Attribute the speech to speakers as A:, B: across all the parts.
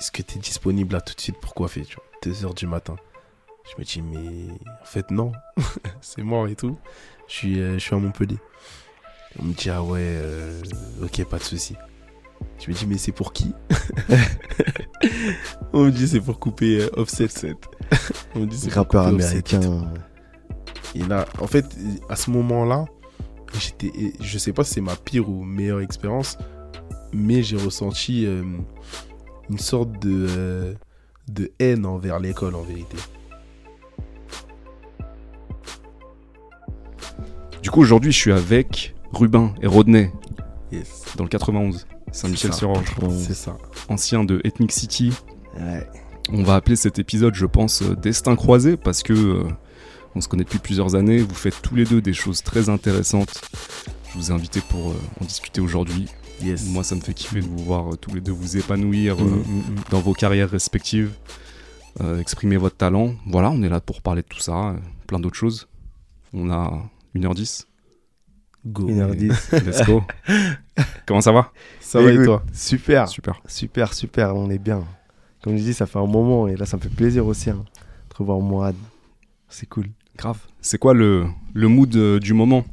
A: est-ce que tu es disponible là tout de suite pour coiffer, tu vois, 2h du matin. Je me dis, mais en fait, non, c'est mort et tout. Je suis, euh, je suis à Montpellier. On me dit, ah ouais, euh, ok, pas de souci. Je me dis, mais c'est pour qui? On me dit, c'est pour couper euh, Offset.
B: On me dit, c'est rappeur américain.
A: Et là, en fait, à ce moment-là, j'étais, je sais pas si c'est ma pire ou meilleure expérience, mais j'ai ressenti euh, une sorte de, euh, de haine envers l'école en vérité.
C: Du coup, aujourd'hui, je suis avec Rubin et Rodney. Dans le 91, Saint-Michel-sur-Orge.
A: C'est ça.
C: Ancien de Ethnic City. On va appeler cet épisode, je pense, euh, Destin croisé parce que on se connaît depuis plusieurs années. Vous faites tous les deux des choses très intéressantes. Je vous ai invité pour en discuter aujourd'hui. Moi, ça me fait kiffer de vous voir euh, tous les deux vous épanouir mm, euh, mm, mm. dans vos carrières respectives, euh, exprimer votre talent. Voilà, on est là pour parler de tout ça, plein d'autres choses. On a 1h10.
B: Go. 1h10.
C: Let's go. Comment ça va?
B: Ça va et toi?
C: Super.
B: Super. Super, super. On est bien. Comme je dis, ça fait un moment et là, ça me fait plaisir aussi hein, de revoir Mourad. C'est cool.
C: Grave. C'est quoi le, le mood du moment?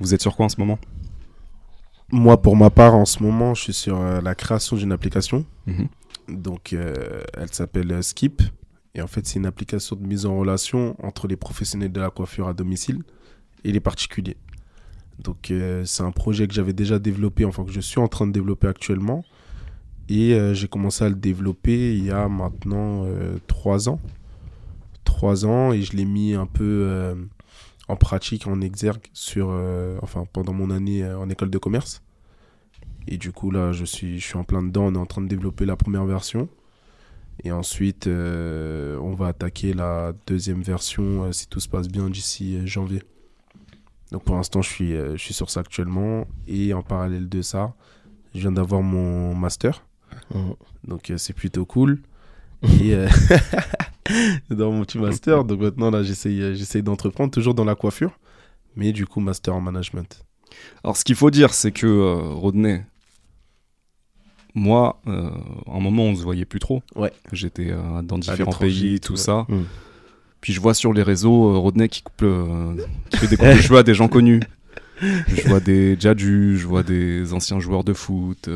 C: Vous êtes sur quoi en ce moment?
A: Moi, pour ma part, en ce moment, je suis sur euh, la création d'une application.
C: Mhm.
A: Donc, euh, elle s'appelle euh, Skip. Et en fait, c'est une application de mise en relation entre les professionnels de la coiffure à domicile et les particuliers. Donc, c'est un projet que j'avais déjà développé, enfin que je suis en train de développer actuellement. Et j'ai commencé à le développer il y a maintenant trois ans. Trois ans, et je l'ai mis un peu en pratique, en exergue, sur, euh, enfin, pendant mon année euh, en école de commerce. Et du coup, là, je suis, je suis en plein dedans. On est en train de développer la première version. Et ensuite, euh, on va attaquer la deuxième version si tout se passe bien d'ici janvier. Donc pour l'instant, je suis, je suis sur ça actuellement. Et en parallèle de ça, je viens d'avoir mon master.
B: Mmh.
A: Donc c'est plutôt cool. Et dans mon petit master. Donc maintenant, là, j'essaye, euh, j'essaye d'entreprendre, toujours dans la coiffure, mais du coup, master en management.
C: Alors, ce qu'il faut dire, c'est que euh, Rodney, moi, euh, à un moment, on se voyait plus trop.
A: Ouais.
C: J'étais dans différents pays, tout ça. Hmm. Puis je vois sur les réseaux Rodney qui, coupe, qui fait des coupes de cheveux à des gens connus. Je vois des Jadju, je vois des anciens joueurs de foot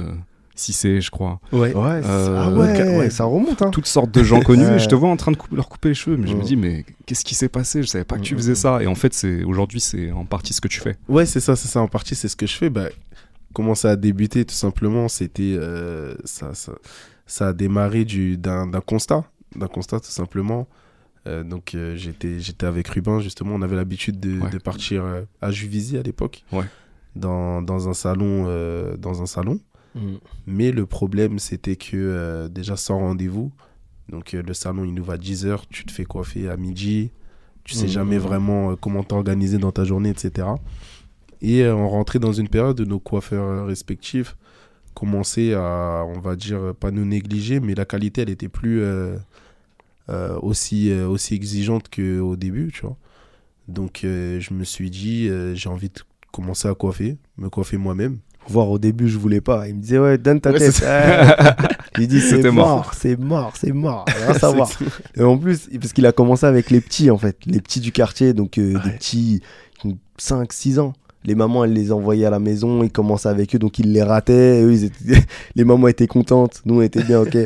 C: si c'est, je crois.
B: Ouais, ouais,
C: euh,
B: ah ouais, ça remonte. Hein.
C: Toutes sortes de gens connus. et je te vois en train de leur couper les cheveux, mais je me dis, mais qu'est-ce qui s'est passé? Je savais pas que tu faisais ça. Et en fait, c'est aujourd'hui, c'est en partie ce que tu fais.
A: Ouais, c'est ça, c'est ça. En partie, c'est ce que je fais. Bah, comment ça a débuté, tout simplement C'était euh, ça, ça, ça, a démarré du d'un constat, d'un constat tout simplement. Euh, donc j'étais j'étais avec Rubin justement. On avait l'habitude de, de, partir à Juvisy à l'époque.
C: Ouais.
A: Dans, dans un salon dans un salon. Mm. Mais le problème, c'était que euh, déjà sans rendez-vous, donc euh, le salon, il nous va à 10h, tu te fais coiffer à midi, tu sais mm. jamais vraiment euh, comment t'organiser dans ta journée, etc. Et on rentrait dans une période où nos coiffeurs respectifs commençaient à, on va dire, pas nous négliger, mais la qualité, elle était plus aussi, aussi exigeante qu'au début, tu vois. Donc je me suis dit, j'ai envie de commencer à coiffer, me coiffer moi-même
B: voir au début je voulais pas. Il me disait ouais donne ta tête. il dit c'est mort. c'est mort c'est mort. Rien savoir. et en plus parce qu'il a commencé avec les petits en fait. Les petits du quartier donc euh, des petits 5 6 ans. Les mamans elles les envoyaient à la maison il commençait avec eux donc il les eux, ils étaient... les mamans étaient contentes. Nous on était bien ok.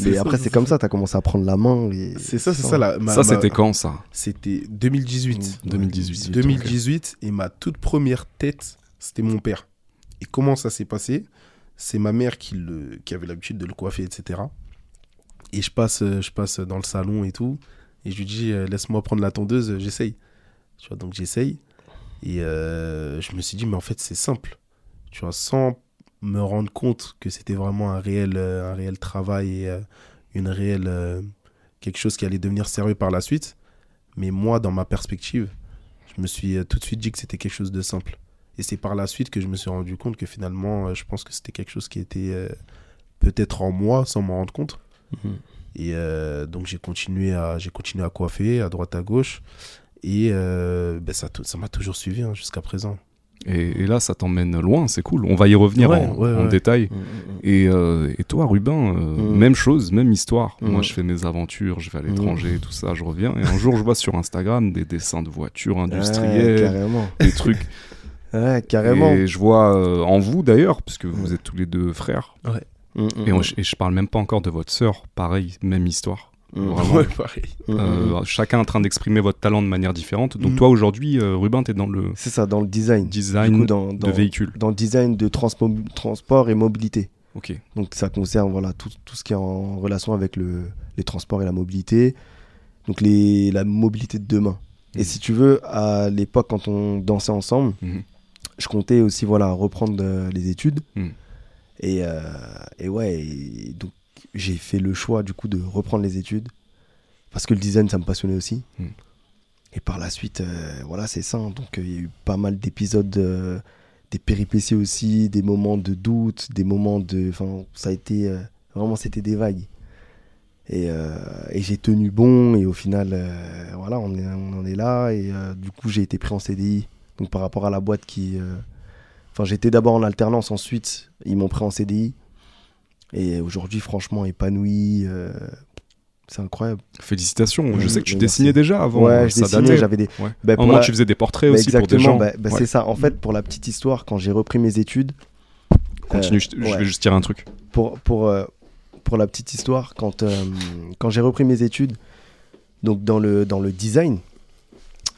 B: Mais après c'est comme ça. t'as commencé à prendre la main
A: c'est ça c'est ça la,
C: ça c'était quand ça?
A: C'était 2018
C: 2018
A: 2018 et ma toute première tête c'était mon père et comment ça s'est passé C'est ma mère qui, avait l'habitude de le coiffer, etc. Et je passe, euh, je passe dans le salon et tout. Et je lui dis, euh, laisse-moi prendre la tondeuse, j'essaye. Tu vois, donc j'essaye. Et euh, je me suis dit, mais en fait, c'est simple. Tu vois, sans me rendre compte que c'était vraiment un réel, un réel travail et une réelle. quelque chose qui allait devenir sérieux par la suite. Mais moi, dans ma perspective, je me suis tout de suite dit que c'était quelque chose de simple. Et c'est par la suite que je me suis rendu compte que finalement, euh, je pense que c'était quelque chose qui était euh, peut-être en moi sans m'en rendre compte.
B: Mhm.
A: Et euh, donc j'ai continué, à, j'ai continué à coiffer à droite à gauche. Et ben ça, ça m'a toujours suivi hein, jusqu'à présent.
C: Et, là, ça t'emmène loin, c'est cool. On va y revenir en, détail. Mm, mm, euh, et, toi, Rubin, euh, même chose, même histoire. Moi, je fais mes aventures, je vais à l'étranger, tout ça, je reviens. Et un jour, je vois sur Instagram des dessins de voitures industrielles, des trucs.
B: Ouais, carrément.
C: Et je vois euh, en vous d'ailleurs, puisque vous êtes tous les deux frères. Ouais. et, et, je parle même pas encore de votre sœur, pareil, même histoire.
A: Mmh. Ouais, pareil.
C: Euh, mmh, chacun en train d'exprimer votre talent de manière différente. Donc toi aujourd'hui, euh, Rubin, tu es dans le...
B: C'est ça, dans le design.
C: Design dans, de véhicules.
B: Dans le design de transport et mobilité. Ok. Donc ça concerne voilà, tout, tout, ce qui est en relation avec le, les transports et la mobilité. Donc les, la mobilité de demain. Et si tu veux, à l'époque quand on dansait ensemble, je comptais aussi voilà, reprendre euh, les études. Et, euh, et ouais, donc j'ai fait le choix du coup de reprendre les études parce que le design ça me passionnait aussi. Hmm. Et par la suite, euh, voilà, c'est ça. Donc il y a eu pas mal d'épisodes, des péripéties aussi, des moments de doute, des moments de. Enfin, ça a été. vraiment, c'était des vagues. Et, et j'ai tenu bon, et au final, voilà, on, est, on en est là. Et du coup, j'ai été pris en CDI. Donc par rapport à la boîte qui. Enfin, j'étais d'abord en alternance, ensuite, ils m'ont pris en CDI. Et aujourd'hui, franchement, épanoui. Euh, c'est incroyable.
C: Félicitations. Je sais que tu dessinais déjà avant.
B: Ouais, je dessinais. J'avais des.
C: Bah, moi, tu faisais des portraits bah, aussi pour des gens.
B: Bah, bah C'est ça. En fait, pour la petite histoire, quand j'ai repris mes études.
C: Continue. je, vais juste tirer un truc.
B: Pour pour euh, pour la petite histoire, quand euh, quand j'ai repris mes études, donc dans le dans le design,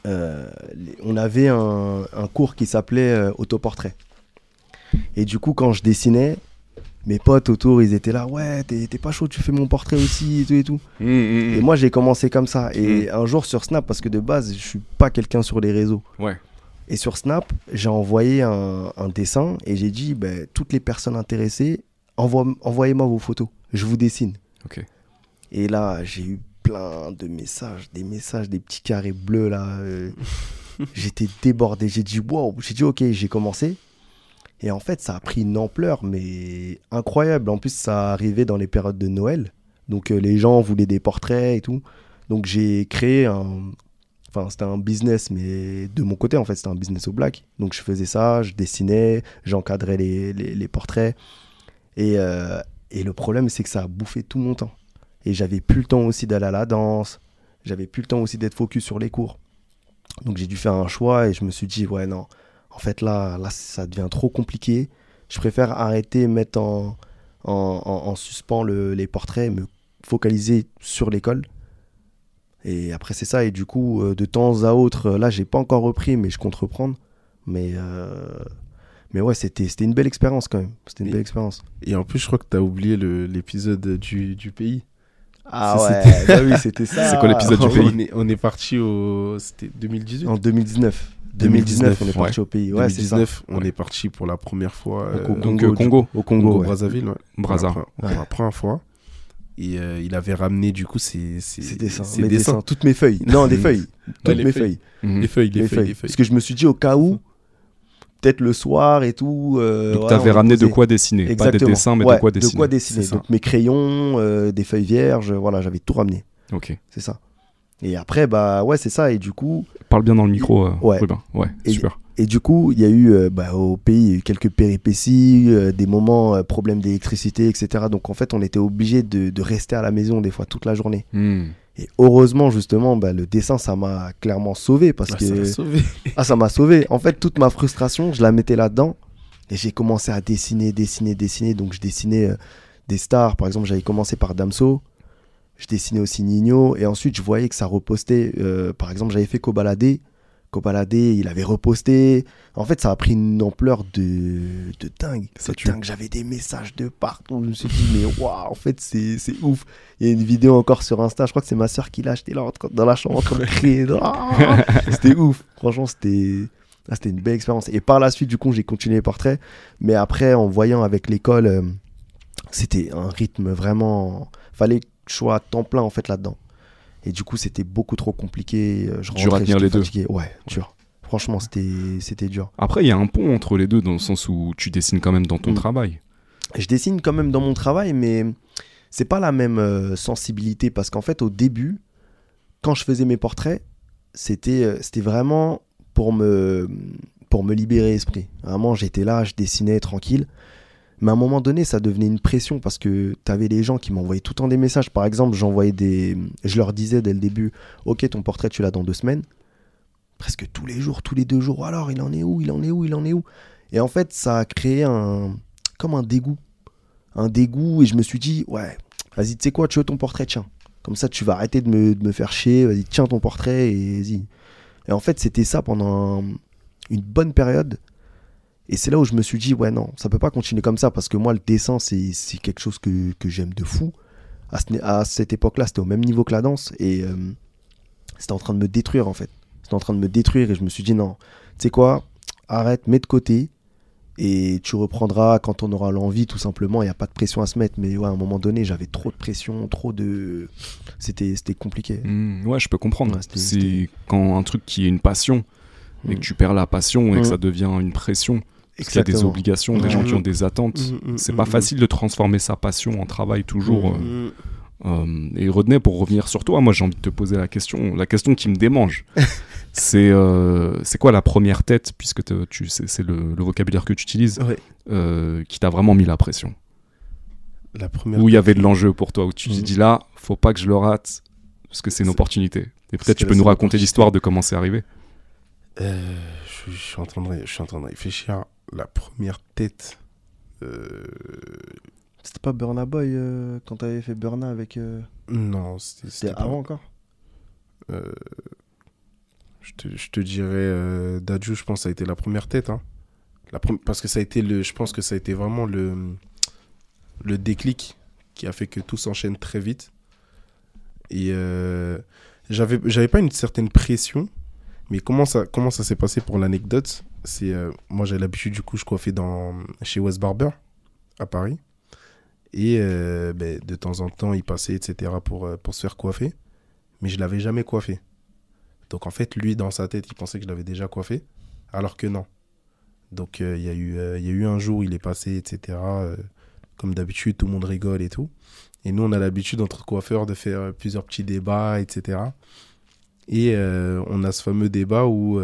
B: on avait un, un cours qui s'appelait autoportrait. Et du coup, quand je dessinais, mes potes autour, ils étaient là, ouais, t'es pas chaud, tu fais mon portrait aussi et tout et tout. Mmh, mmh, mmh. Et moi, j'ai commencé comme ça. Et un jour sur Snap, parce que de base, je suis pas quelqu'un sur les réseaux.
C: Ouais.
B: Et sur Snap, j'ai envoyé un, dessin et j'ai dit, ben, toutes les personnes intéressées, envoyez-moi vos photos, je vous dessine.
C: Ok.
B: Et là, j'ai eu plein de messages, des messages, des petits carrés bleus là. Euh. J'étais débordé. J'ai dit, wow, j'ai dit, ok, j'ai commencé. Et en fait, ça a pris une ampleur, mais incroyable. En plus, ça arrivait dans les périodes de Noël. Donc, euh, les gens voulaient des portraits et tout. Donc, j'ai créé un. Enfin, c'était un business, mais de mon côté, en fait, c'était un business au black. Donc, je faisais ça, je dessinais, j'encadrais les, les, portraits. Et, euh, et le problème, c'est que ça a bouffé tout mon temps. Et j'avais plus le temps aussi d'aller à la danse. J'avais plus le temps aussi d'être focus sur les cours. Donc, j'ai dû faire un choix et je me suis dit, ouais, non en fait là, là ça devient trop compliqué. Je préfère arrêter, mettre en, en, suspens les portraits, me focaliser sur l'école. Et après c'est ça, et du coup, euh, de temps à autre, là j'ai pas encore repris, mais je compte reprendre. Mais, euh, mais ouais, c'était une belle expérience quand même. C'était une belle expérience.
A: Et en plus, je crois que tu as oublié l'épisode du, du pays.
B: Ah ouais, bah oui, c'était ça.
C: C'est quoi l'épisode du pays
A: on est, on est parti au. C'était 2018
B: En 2019. 2019, on est parti au pays. Ouais,
A: 2019, on est parti pour la première fois.
C: Au euh, donc, euh, Congo.
A: Au Congo, ouais. Brazzaville. Ouais. Brazza. Pour la première fois. Et euh, il avait ramené du coup ses,
B: ses, dessins, ses dessins. toutes mes feuilles. Non, des feuilles. Toutes mes feuilles.
A: Les feuilles, les, feuilles,
B: Parce que je me suis dit au cas où, peut-être le soir et tout.
C: Euh, Donc, tu avais ramené de quoi dessiner. Exactement. Pas des dessins, mais de quoi dessiner.
B: De quoi dessiner. Donc, mes crayons, des feuilles vierges, voilà, j'avais tout ramené.
C: Ok.
B: C'est ça. Et après, bah ouais, c'est ça. Et du coup.
C: Parle bien dans le micro, euh, ouais. Ouais,
B: et,
C: super.
B: Et du coup, il y a eu euh, bah, au pays eu quelques péripéties, euh, des moments, problèmes d'électricité, etc. Donc en fait, on était obligé de, de, rester à la maison des fois toute la journée. Hmm. Et heureusement, justement, bah, le dessin, ça m'a clairement sauvé. Parce ah, que...
A: Ça m'a sauvé.
B: ah, ça m'a sauvé. En fait, toute ma frustration, je la mettais là-dedans. Et j'ai commencé à dessiner, dessiner, dessiner. Donc je dessinais des stars. Par exemple, j'avais commencé par Damso je dessinais aussi Nino et ensuite je voyais que ça repostait. Euh, par exemple, j'avais fait Kobalade. Kobalade, il avait reposté. En fait, ça a pris une ampleur de, de dingue. C'est dingue. J'avais des messages de partout. Je me suis dit, mais waouh, en fait, c'est ouf. Il y a une vidéo encore sur Insta. Je crois que c'est ma soeur qui l'a acheté là, dans la chambre en train de crier. Ah, c'était ouf. Franchement, c'était. Ah, c'était une belle expérience. Et par la suite, du coup, j'ai continué les portraits. Mais après, en voyant avec l'école, euh, c'était un rythme vraiment. Fallait choix à temps plein en fait là-dedans. Et du coup, c'était beaucoup trop compliqué.
C: Euh, je dur à tenir les deux.
B: Ouais, dur. Franchement, c'était dur.
C: Après, il y a un pont entre les deux dans le sens où tu dessines quand même dans ton mm. travail.
B: Je dessine quand même dans mon travail, mais c'est pas la même euh, sensibilité parce qu'en fait, au début, quand je faisais mes portraits, c'était euh, c'était vraiment pour me pour me libérer l'esprit. Vraiment, j'étais là, je dessinais tranquille. Mais à un moment donné, ça devenait une pression parce que tu avais les gens qui m'envoyaient tout le temps des messages. Par exemple, j'envoyais des. Je leur disais dès le début Ok, ton portrait, tu l'as dans deux semaines. Presque tous les jours, tous les deux jours. Alors, il en est où Il en est où Il en est où? Et en fait, ça a créé un. Comme un dégoût. Un dégoût. Et je me suis dit Ouais, vas-y, tu sais quoi, tu veux ton portrait, tiens. Comme ça, tu vas arrêter de me, de me faire chier. Vas-y, tiens ton portrait et vas-y. Et en fait, c'était ça pendant une bonne période. Et c'est là où je me suis dit, ouais, non, ça peut pas continuer comme ça parce que moi, le dessin, c'est quelque chose que, que j'aime de fou. À, à cette époque-là, c'était au même niveau que la danse et euh, c'était en train de me détruire en fait. C'était en train de me détruire et je me suis dit, non, tu sais quoi, arrête, mets de côté et tu reprendras quand on aura l'envie, tout simplement. Il n'y a pas de pression à se mettre, mais ouais, à un moment donné, j'avais trop de pression, trop de. C'était compliqué.
C: Mmh, ouais, je peux comprendre. c'est quand un truc qui est une passion et que mm. tu perds la passion et que mm. ça devient une pression. Parce qu'il y a des obligations, des gens qui ont des attentes. Mm, c'est pas facile de transformer sa passion en travail toujours. Euh, euh, et Rodney, pour revenir sur toi, moi j'ai envie de te poser la question, la question qui me démange. c'est euh, c'est quoi la première tête, puisque tu c'est le, le, vocabulaire que tu utilises, qui t'a vraiment mis la pression?
A: La première
C: Où il y avait de l'enjeu pour toi, où tu te dis là, faut pas que je le rate, parce que c'est une opportunité. Et peut-être tu peux nous raconter l'histoire de comment c'est arrivé.
A: Euh, je, suis en train de, je suis en train de réfléchir. La première tête. Euh...
B: C'était pas Burna Boy euh, quand t'avais fait Burna avec. Euh,
A: non,
B: c'était avant encore?
A: Je te, je te, dirais Dadju, je pense que ça a été la première tête. Hein. La parce que ça a été le. Je pense que ça a été vraiment le, le déclic qui a fait que tout s'enchaîne très vite. Et j'avais, j'avais pas une certaine pression mais comment ça, comment ça s'est passé pour l'anecdote? C'est euh, moi j'ai l'habitude du coup je coiffais dans chez West Barber à Paris et euh, ben, de temps en temps il passait etc pour euh, pour se faire coiffer, mais je l'avais jamais coiffé. Donc en fait lui dans sa tête il pensait que je l'avais déjà coiffé alors que non. Donc il y a eu il y a eu un jour il est passé etc comme d'habitude tout le monde rigole et tout. Et nous on a l'habitude entre coiffeurs de faire plusieurs petits débats etc. Et on a ce fameux débat où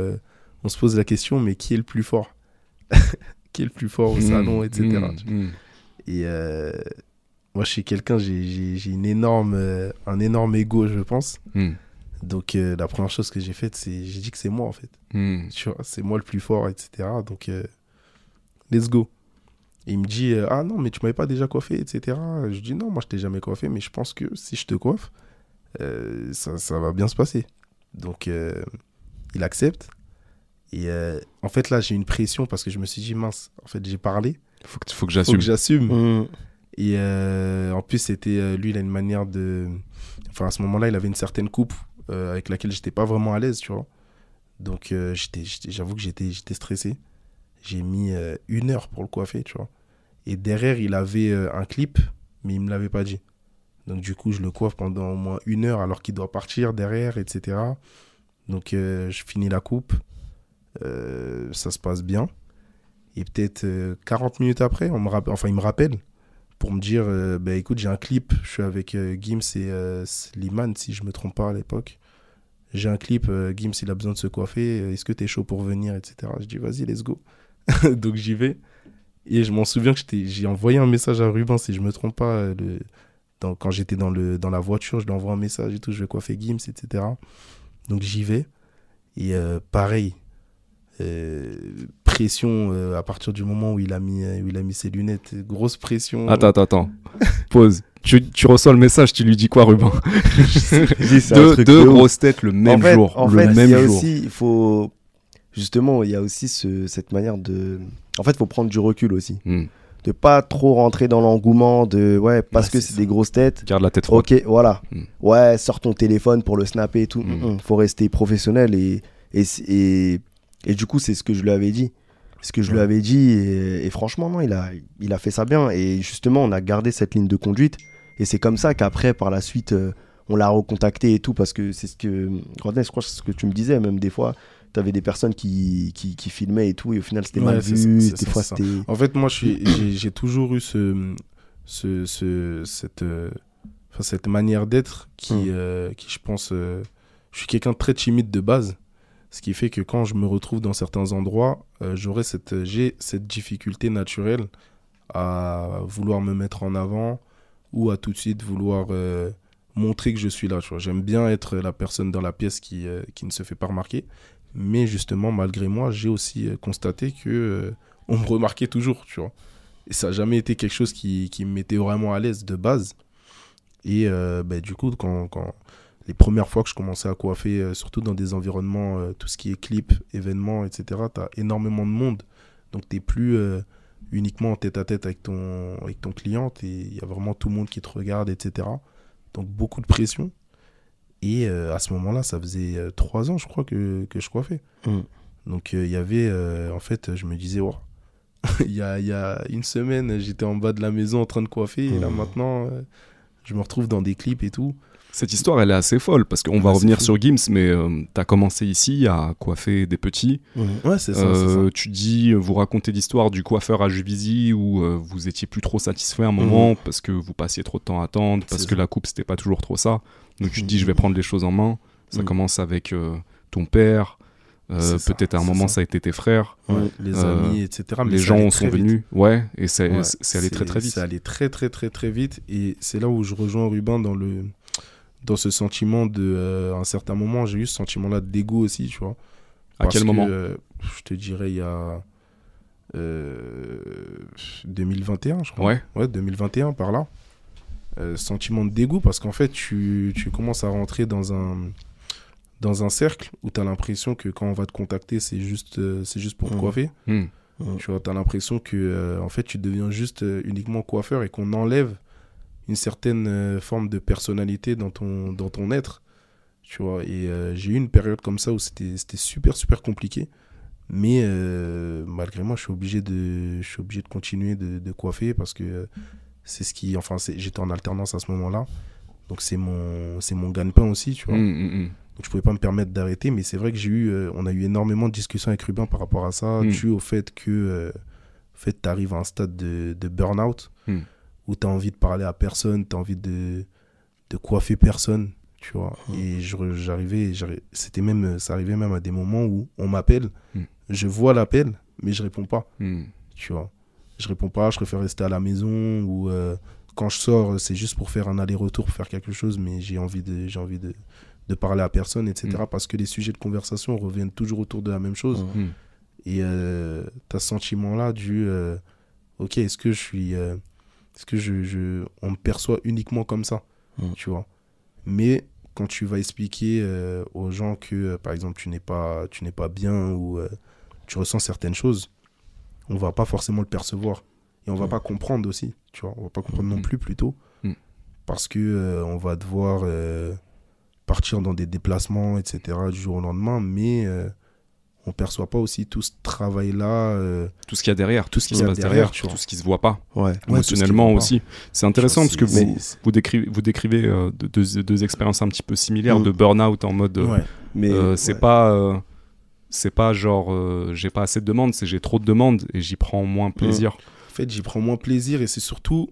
A: on se pose la question, mais qui est le plus fort Qui est le plus fort au mmh, salon, etc. Mmh, mmh. Et euh, moi, chez quelqu'un, j'ai une énorme, un énorme ego, je pense. Donc, la première chose que j'ai faite, c'est j'ai dit que c'est moi, en fait. c'est moi le plus fort, etc. Donc, let's go. Et il me dit, ah non, mais tu m'avais pas déjà coiffé, etc. Je dis, non, moi, je t'ai jamais coiffé, mais je pense que si je te coiffe, ça, ça va bien se passer. Donc, euh, il accepte. Et euh, en fait, là, j'ai une pression parce que je me suis dit, mince, en fait, j'ai parlé.
C: Il faut que, faut que j'assume. Faut que
A: j'assume. Mmh. Et euh, en plus, c'était lui, il a une manière de. Enfin, à ce moment-là, il avait une certaine coupe avec laquelle j'étais pas vraiment à l'aise, tu vois. Donc, j'étais, j'avoue que j'étais, j'étais stressé. J'ai mis une heure pour le coiffer, tu vois. Et derrière, il avait un clip, mais il me l'avait pas dit. Donc du coup, je le coiffe pendant au moins une heure alors qu'il doit partir derrière, etc. Donc euh, je finis la coupe. Euh, ça se passe bien. Et peut-être 40 euh, minutes après, on me enfin, il me rappelle pour me dire bah, écoute, j'ai un clip. Je suis avec Gims et Sliman, si je me trompe pas à l'époque. J'ai un clip. Gims, il a besoin de se coiffer. Est-ce que tu es chaud pour venir, etc. Je dis vas-y, let's go. Donc j'y vais. Et je m'en souviens que j'ai envoyé un message à Rubin, si je me trompe pas, quand j'étais dans, dans la voiture, je lui envoie un message et tout, je vais coiffer Gims, etc. Donc j'y vais. Et euh, pareil, euh, pression euh, à partir du moment où il, a mis, où il a mis ses lunettes. Grosse pression.
C: Attends, attends, attends. Pause. Tu, tu, reçois le message, tu lui dis quoi, Ruben? Deux, deux grosses têtes le même jour.
B: En
C: le
B: fait,
C: même
B: il y a aussi, il faut. Justement, il y a aussi ce, cette manière de. En fait, il faut prendre du recul aussi. Hmm de pas trop rentrer dans l'engouement de ouais parce que c'est des grosses têtes.
C: Garde la tête froide.
B: Ok, voilà. Hmm. Ouais, sors ton téléphone pour le snapper et tout. Il hmm. faut rester professionnel et et, et, et du coup c'est ce que je lui avais dit. Ce que je lui avais dit et, franchement non, il a il a fait ça bien et justement on a gardé cette ligne de conduite et c'est comme ça qu'après par la suite euh, on l'a recontacté et tout parce que c'est ce que Rodney, je crois que c'est ce que tu me disais même des fois tu avais des personnes qui, qui, qui, filmaient et tout, et au final c'était mal vu. des fois c'était.
A: En fait, moi j'ai toujours eu ce, ce, ce cette, euh, cette manière d'être qui, hum. euh, qui, je pense, euh, je suis quelqu'un de très timide de base. Ce qui fait que quand je me retrouve dans certains endroits, j'aurai cette, j'ai cette difficulté naturelle à vouloir me mettre en avant ou à tout de suite vouloir montrer que je suis là. J'aime bien être la personne dans la pièce qui, qui ne se fait pas remarquer. Mais justement, malgré moi, j'ai aussi constaté que on me remarquait toujours, tu vois. Et ça n'a jamais été quelque chose qui, qui me mettait vraiment à l'aise de base. Et euh, bah, du coup, quand, quand, les premières fois que je commençais à coiffer, euh, surtout dans des environnements, euh, tout ce qui est clip, événements, etc., tu as énormément de monde. Donc, tu n'es plus uniquement en tête à tête avec ton, avec ton client. Il y a vraiment tout le monde qui te regarde, etc. Donc, beaucoup de pression. Et à ce moment-là, ça faisait trois ans, je crois, que, que je coiffais. Mmh. Donc, il y avait, en fait, je me disais, il, y a, il, y a, une semaine, j'étais en bas de la maison en train de coiffer. Et là, mmh. maintenant, je me retrouve dans des clips et tout.
C: Cette histoire, elle est assez folle parce qu'on va revenir sur Gims, mais euh, tu as commencé ici à coiffer des petits.
A: Ouais, c'est ça,
C: euh, Tu dis, vous racontez l'histoire du coiffeur à Juvisy où euh, vous étiez plus trop satisfait à un moment mhm. parce que vous passiez trop de temps à attendre, parce que la coupe c'était pas toujours trop ça. Donc tu te dis, je vais prendre les choses en main. Ça mhm. commence avec ton père, euh, peut-être à un moment ça. a été tes frères,
A: les amis, etc.
C: les gens sont venus, ouais, et c'est allé très très vite.
A: C'est allé très très très très vite, et c'est là où je rejoins Ruben dans le dans ce sentiment de, euh, à un certain moment, j'ai eu ce sentiment-là d'égo aussi, tu vois.
C: À quel moment
A: euh, Je te dirais il y a 2021, je crois.
C: Ouais.
A: Ouais, 2021 par là. sentiment de dégoût parce qu'en fait tu, tu commences à rentrer dans un dans un cercle où tu as l'impression que quand on va te contacter, c'est juste, euh, c'est juste pour mmh. coiffer. Mmh. Tu vois, as l'impression que euh, en fait, tu deviens juste euh, uniquement coiffeur et qu'on enlève une certaine forme de personnalité dans ton, dans ton être. Tu vois, et j'ai eu une période comme ça où c'était super, super compliqué. Mais malgré moi, je suis obligé de, je suis obligé de continuer de, de coiffer parce que c'est ce qui. Enfin, j'étais en alternance à ce moment-là. Donc c'est mon, mon gagne-pain aussi, tu vois. Donc je pouvais pas me permettre d'arrêter, mais c'est vrai que j'ai eu, euh, on a eu énormément de discussions avec Ruben par rapport à ça, mm. dû au fait que euh, fait, tu arrives à un stade de, de burn-out. Où tu as envie de parler à personne, tu as envie de, de coiffer personne, tu vois. Mm. Et j'arrivais, c'était même, ça arrivait même à des moments où on m'appelle, je vois l'appel, mais je réponds pas, tu vois. Je réponds pas, je préfère rester à la maison ou euh, quand je sors, c'est juste pour faire un aller-retour, pour faire quelque chose, mais j'ai envie de, j'ai envie de de parler à personne, etc. Mm. Parce que les sujets de conversation reviennent toujours autour de la même chose. Et euh, tu as ce sentiment-là du euh, Ok, est-ce que je suis. Euh, est-ce que je, je, on me perçoit uniquement comme ça mm. Tu vois Mais quand tu vas expliquer euh, aux gens que, par exemple, tu n'es pas, tu n'es pas bien ou tu ressens certaines choses, on va pas forcément le percevoir. Et on va pas comprendre aussi. Tu vois On va pas comprendre non plus, plutôt. Parce que on va devoir partir dans des déplacements, etc., du jour au lendemain, mais euh, on perçoit pas aussi tout ce travail-là. Euh,
C: tout ce qu'il y a derrière, tout ce qui se passe derrière, tout ce qui se voit pas. Ouais. Émotionnellement aussi. C'est intéressant parce que vous, vous décrivez, vous décrivez euh, deux, expériences un petit peu similaires mm. de burn-out en mode. mais c'est pas. c'est pas genre j'ai pas assez de demandes, c'est j'ai trop de demandes et j'y prends moins plaisir.
A: En fait, j'y prends moins plaisir et c'est surtout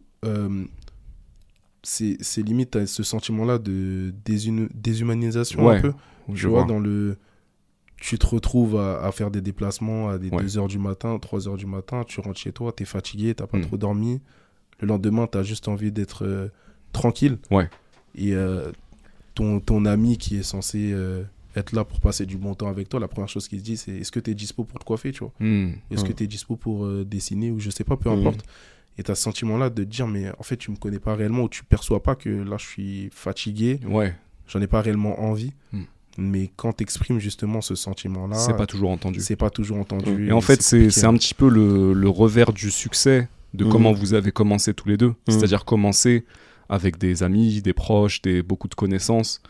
A: c'est limite ce sentiment-là de déshumanisation un peu. Je vois, dans le. Tu te retrouves à, faire des déplacements à des 2h du matin, 3h du matin, tu rentres chez toi, tu es fatigué, tu pas hmm. trop dormi. Le lendemain, tu as juste envie d'être euh, tranquille.
C: Ouais.
A: Et euh, ton, ton ami qui est censé euh, être là pour passer du bon temps avec toi, la première chose qu'il se dit, c'est est-ce que tu es dispo pour te coiffer, tu vois? Hmm. Est-ce que tu es dispo pour dessiner ou je sais pas, peu hmm. importe. Et tu as ce sentiment-là de te dire, mais en fait, tu me connais pas réellement ou tu perçois pas que là, je suis fatigué.
C: Ouais.
A: J'en ai pas réellement envie. Mais quand tu exprimes justement ce sentiment-là.
C: C'est pas toujours entendu.
A: C'est pas toujours entendu.
C: Et, en fait, c'est un petit peu le, le, revers du succès de hmm. comment vous avez commencé tous les deux. Hmm. C'est-à-dire commencer avec des amis, des proches, des, beaucoup de connaissances.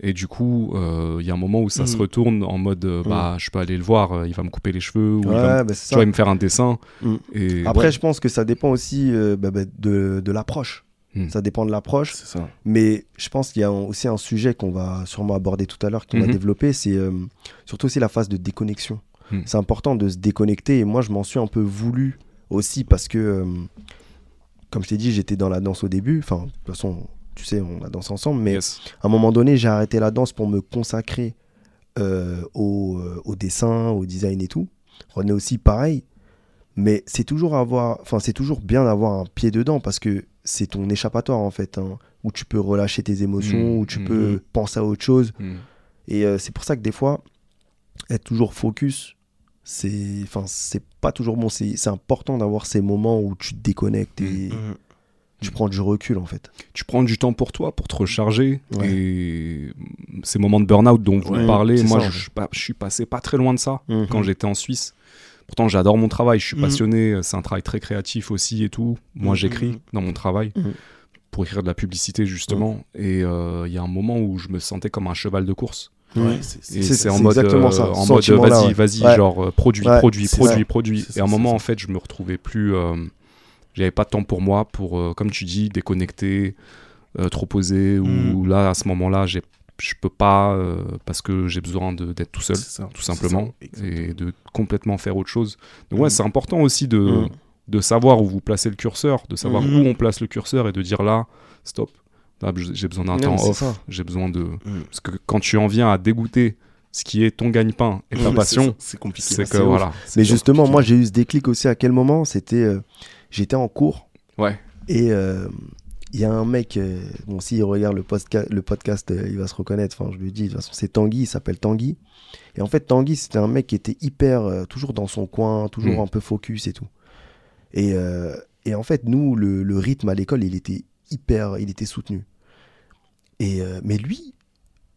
C: Et du coup, euh, il y a un moment où ça se mm. retourne en mode euh, bah, mm. je peux aller le voir, euh, il va me couper les cheveux, ou il va, bah, tu me faire un dessin.
B: Mm. Et, Après, je pense que ça dépend aussi bah, de, de l'approche. Ça dépend de l'approche. Mais je pense qu'il y a aussi un sujet qu'on va sûrement aborder tout à l'heure, qu'on va mm-hmm. développer, c'est surtout aussi la phase de déconnexion. C'est important de se déconnecter et moi, je m'en suis un peu voulu aussi parce que, comme je t'ai dit, j'étais dans la danse au début. Enfin, de toute façon, tu sais, on a dansé ensemble, mais à un moment donné, j'ai arrêté la danse pour me consacrer au, au, dessin, au design et tout. René aussi, pareil. Mais c'est toujours avoir, enfin c'est toujours bien d'avoir un pied dedans parce que c'est ton échappatoire en fait, hein, où tu peux relâcher tes émotions, mmh, où tu mmh, peux mmh. penser à autre chose. Et euh, c'est pour ça que des fois, être toujours focus, c'est, enfin c'est pas toujours bon. C'est important d'avoir ces moments où tu te déconnectes et tu prends du recul en fait.
C: Tu prends du temps pour toi, pour te recharger. Et ces moments de burn-out dont vous parlez, moi je, je, suis passé pas très loin de ça quand j'étais en Suisse. Pourtant, j'adore mon travail, je suis mhm. passionné, c'est un travail très créatif aussi et tout. Moi, mhm. j'écris dans mon travail pour écrire de la publicité, justement. Et euh, il y a un moment où je me sentais comme un cheval de course. Ouais, c'est en mode, exactement ça. Euh, en mode vas-y, vas-y, genre produit, produit, produit, produit. Et à un moment, en fait, je me retrouvais plus. Euh, j'avais pas de temps pour moi, pour, comme tu dis, déconnecter, trop poser. Ou là, à ce moment-là, j'ai je peux pas euh, parce que j'ai besoin d'être tout seul, tout simplement, et de complètement faire autre chose. Donc ouais, mm. c'est important aussi de, mm. de savoir où vous placez le curseur, de savoir mm. où on place le curseur et de dire là, stop, j'ai besoin d'un temps off, j'ai besoin de... Parce que quand tu en viens à dégoûter ce qui est ton gagne-pain et ta passion,
A: c'est compliqué.
C: C'est que voilà.
B: Mais justement, moi j'ai eu ce déclic aussi à quel moment C'était, euh, j'étais en cours.
C: Ouais.
B: Et euh, il y a un mec, euh, bon, s'il regarde le, le podcast, euh, il va se reconnaître. Enfin, je lui dis, de toute façon, c'est Tanguy, il s'appelle Tanguy. Et en fait, Tanguy, c'était un mec qui était hyper, euh, toujours dans son coin, toujours mm. un peu focus et tout. Et, et en fait, nous, le, le rythme à l'école, il était hyper, il était soutenu. Et, mais lui,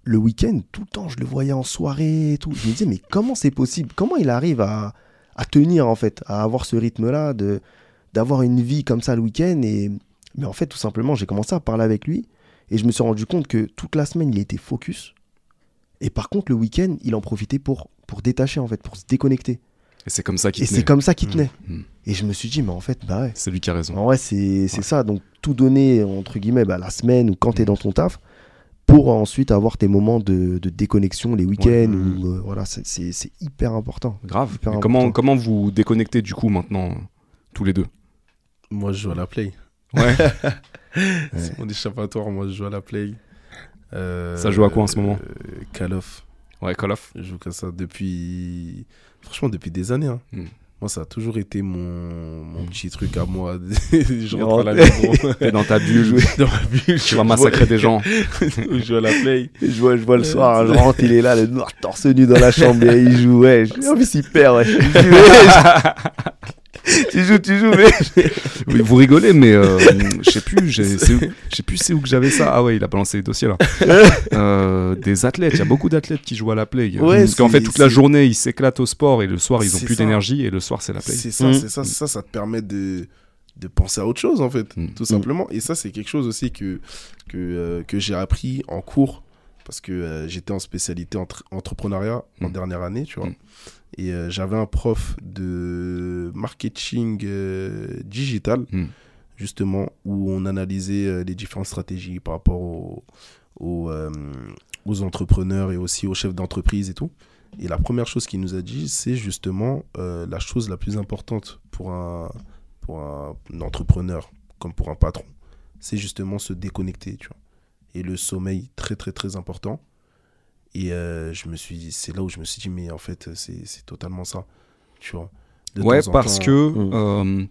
B: le week-end, tout le temps, je le voyais en soirée et tout. Je me disais, mais comment c'est possible? Comment il arrive à, à tenir, en fait, à avoir ce rythme-là, de d'avoir une vie comme ça le week-end et mais en fait, tout simplement, j'ai commencé à parler avec lui et je me suis rendu compte que toute la semaine, il était focus. Et par contre, le week-end, il en profitait pour, pour détacher, en fait, pour se déconnecter.
C: Et c'est comme ça qu'il
B: tenait. Et c'est comme ça qu'il tenait. Mmh. Mmh. Et je me suis dit, mais en fait, bah ouais.
C: C'est lui qui a raison.
B: En vrai, c'est ça. Donc, tout donner, entre guillemets, bah, la semaine ou quand tu es mmh. dans ton taf, pour ensuite avoir tes moments de, de déconnexion les week-ends. Ou, euh, voilà, c'est hyper important.
C: Grave. Comment, comment vous déconnectez, du coup, maintenant, tous les deux?
A: Moi, je joue à la play.
C: Ouais.
A: c'est mon échappatoire. Moi, je joue à la Play.
C: Euh, ça joue à quoi en ce moment
A: euh, Call of.
C: Ouais, Call of.
A: Je joue comme ça depuis. Franchement, depuis des années. Hein. Hmm. Moi, ça a toujours été mon, mon petit truc à moi. je rentre à la maison.
C: T'es dans ta bulle. dans ma bulle. Tu vas massacrer des gens.
A: je joue à la play.
B: Je vois, je vois le soir, je rentre, il est là, le noir torse nu dans la chambre et il joue. Ouais. En plus, il perd. Ouais. tu joues, tu joues,
C: mais. vous rigolez, mais euh, je sais plus, je sais plus c'est où que j'avais ça. Ah ouais, il a balancé les dossiers là. Euh, des athlètes, il y a beaucoup d'athlètes qui jouent à la play. parce qu'en fait, toute la journée, ils s'éclatent au sport et le soir, ils ont plus d'énergie et le soir, c'est la play.
A: C'est ça, mm. c'est ça, ça, ça te permet de de penser à autre chose en fait, mm. tout simplement. Et ça, c'est quelque chose aussi que, que, euh, que j'ai appris en cours parce que j'étais en spécialité entre entrepreneuriat en mm. dernière année, tu vois. Et euh, j'avais un prof de marketing euh, digital, hmm. justement, où on analysait euh, les différentes stratégies par rapport aux, aux, entrepreneurs et aussi aux chefs d'entreprise et tout. Et la première chose qu'il nous a dit, c'est justement la chose la plus importante pour un, pour un entrepreneur comme pour un patron. C'est justement se déconnecter, tu vois. Et le sommeil, très très très important. Et euh, je me suis c'est là où je me suis dit, mais en fait, c'est totalement ça. Tu vois.
C: ouais, parce que, mm. euh,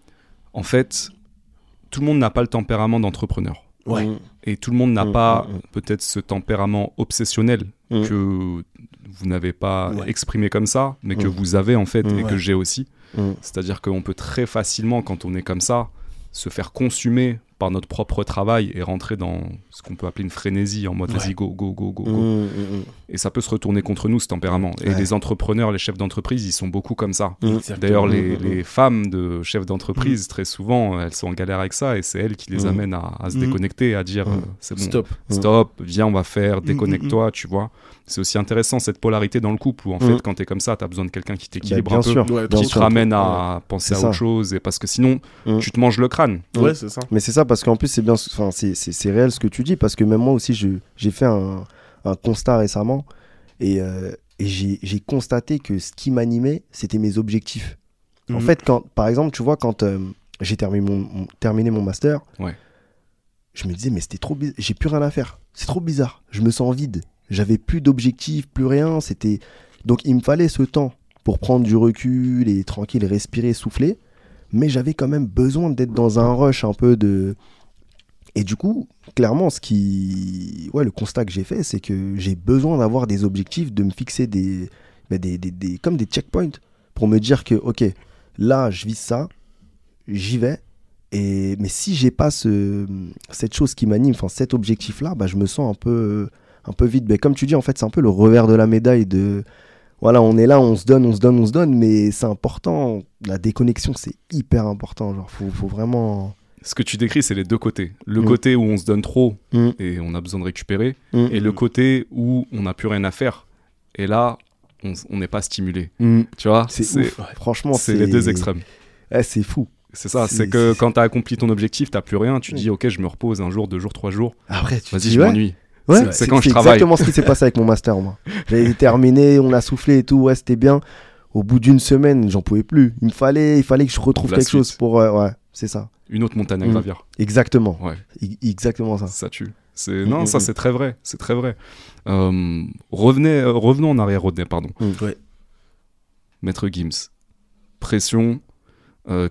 C: en fait, tout le monde n'a pas le tempérament d'entrepreneur.
B: Ouais.
C: Et tout le monde n'a mm, pas mm, peut-être ce tempérament obsessionnel que vous n'avez pas exprimé comme ça, mais que vous avez en fait et que j'ai aussi. C'est-à-dire qu'on peut très facilement, quand on est comme ça, se faire consumer par notre propre travail et rentrer dans ce qu'on peut appeler une frénésie en mode vas-y go go go go go. Mmh, mmh, mmh. et ça peut se retourner contre nous ce tempérament. Et les entrepreneurs les chefs d'entreprise ils sont beaucoup comme ça. D'ailleurs les, les, femmes de chefs d'entreprise très souvent elles sont en galère avec ça et c'est elles qui les amènent à, à se déconnecter à dire euh, c'est bon
A: stop.
C: Stop viens on va faire déconnecte-toi tu vois c'est aussi intéressant cette polarité dans le couple où en fait quand tu es comme ça tu as besoin de quelqu'un qui t'équilibre
B: bah,
C: un peu qui te ramène à penser à autre chose et parce que sinon tu te manges le crâne.
A: Ouais. C'est ça.
B: Mais c'est ça parce qu'en plus c'est bien enfin c'est réel ce que tu dis parce que même moi aussi j'ai fait un, un, constat récemment et, euh, et j'ai constaté que ce qui m'animait c'était mes objectifs. En mhm. fait quand par exemple tu vois quand euh, j'ai terminé mon, terminé mon master
C: ouais.
B: je me disais mais c'était trop j'ai plus rien à faire. C'est trop bizarre. Je me sens vide J'avais plus d'objectifs, plus rien. C'était donc il me fallait ce temps pour prendre du recul et tranquille respirer, souffler. Mais j'avais quand même besoin d'être dans un rush un peu de. Et du coup, clairement, ce qui, ouais, le constat que j'ai fait, c'est que j'ai besoin d'avoir des objectifs, de me fixer des, bah, des, des, comme des checkpoints pour me dire que, ok, là, je vis ça, j'y vais. Et, mais si j'ai pas ce, cette chose qui m'anime, enfin cet objectif-là, bah, je me sens un peu, un peu vide. Mais comme tu dis, en fait, c'est un peu le revers de la médaille de, voilà, on est là, on se donne, on se donne, on se donne, mais c'est important. La déconnexion, c'est hyper important. Genre, faut, faut vraiment.
C: Ce que tu décris, c'est les deux côtés. Le mm. côté où on se donne trop mm. et on a besoin de récupérer, mm. et le côté où on n'a plus rien à faire. Et là, on n'est pas stimulé. Tu vois
B: C'est Franchement,
C: c'est les deux extrêmes.
B: c'est fou.
C: C'est ça, c'est que quand tu as accompli ton objectif, tu plus rien, tu dis ok, je me repose un jour, deux jours, trois jours.
B: Après,
C: vas-y, je m'ennuie.
B: Ouais, c'est quand je travaille. C'est exactement ce qui s'est passé avec mon master, moi. J'avais terminé, on a soufflé et tout, ouais, c'était bien. Au bout d'une semaine, j'en pouvais plus. Il me fallait, il fallait que je retrouve quelque chose pour, euh, ouais, c'est ça.
C: Une autre montagne à mm. gravir.
B: Exactement. Ouais. exactement ça.
C: Ça tue. C'est non, mm, ça mm, c'est très vrai, c'est très vrai. Euh, revenez, euh, revenons en arrière, Rodney, pardon.
B: Ouais.
C: Maître Gims, pression,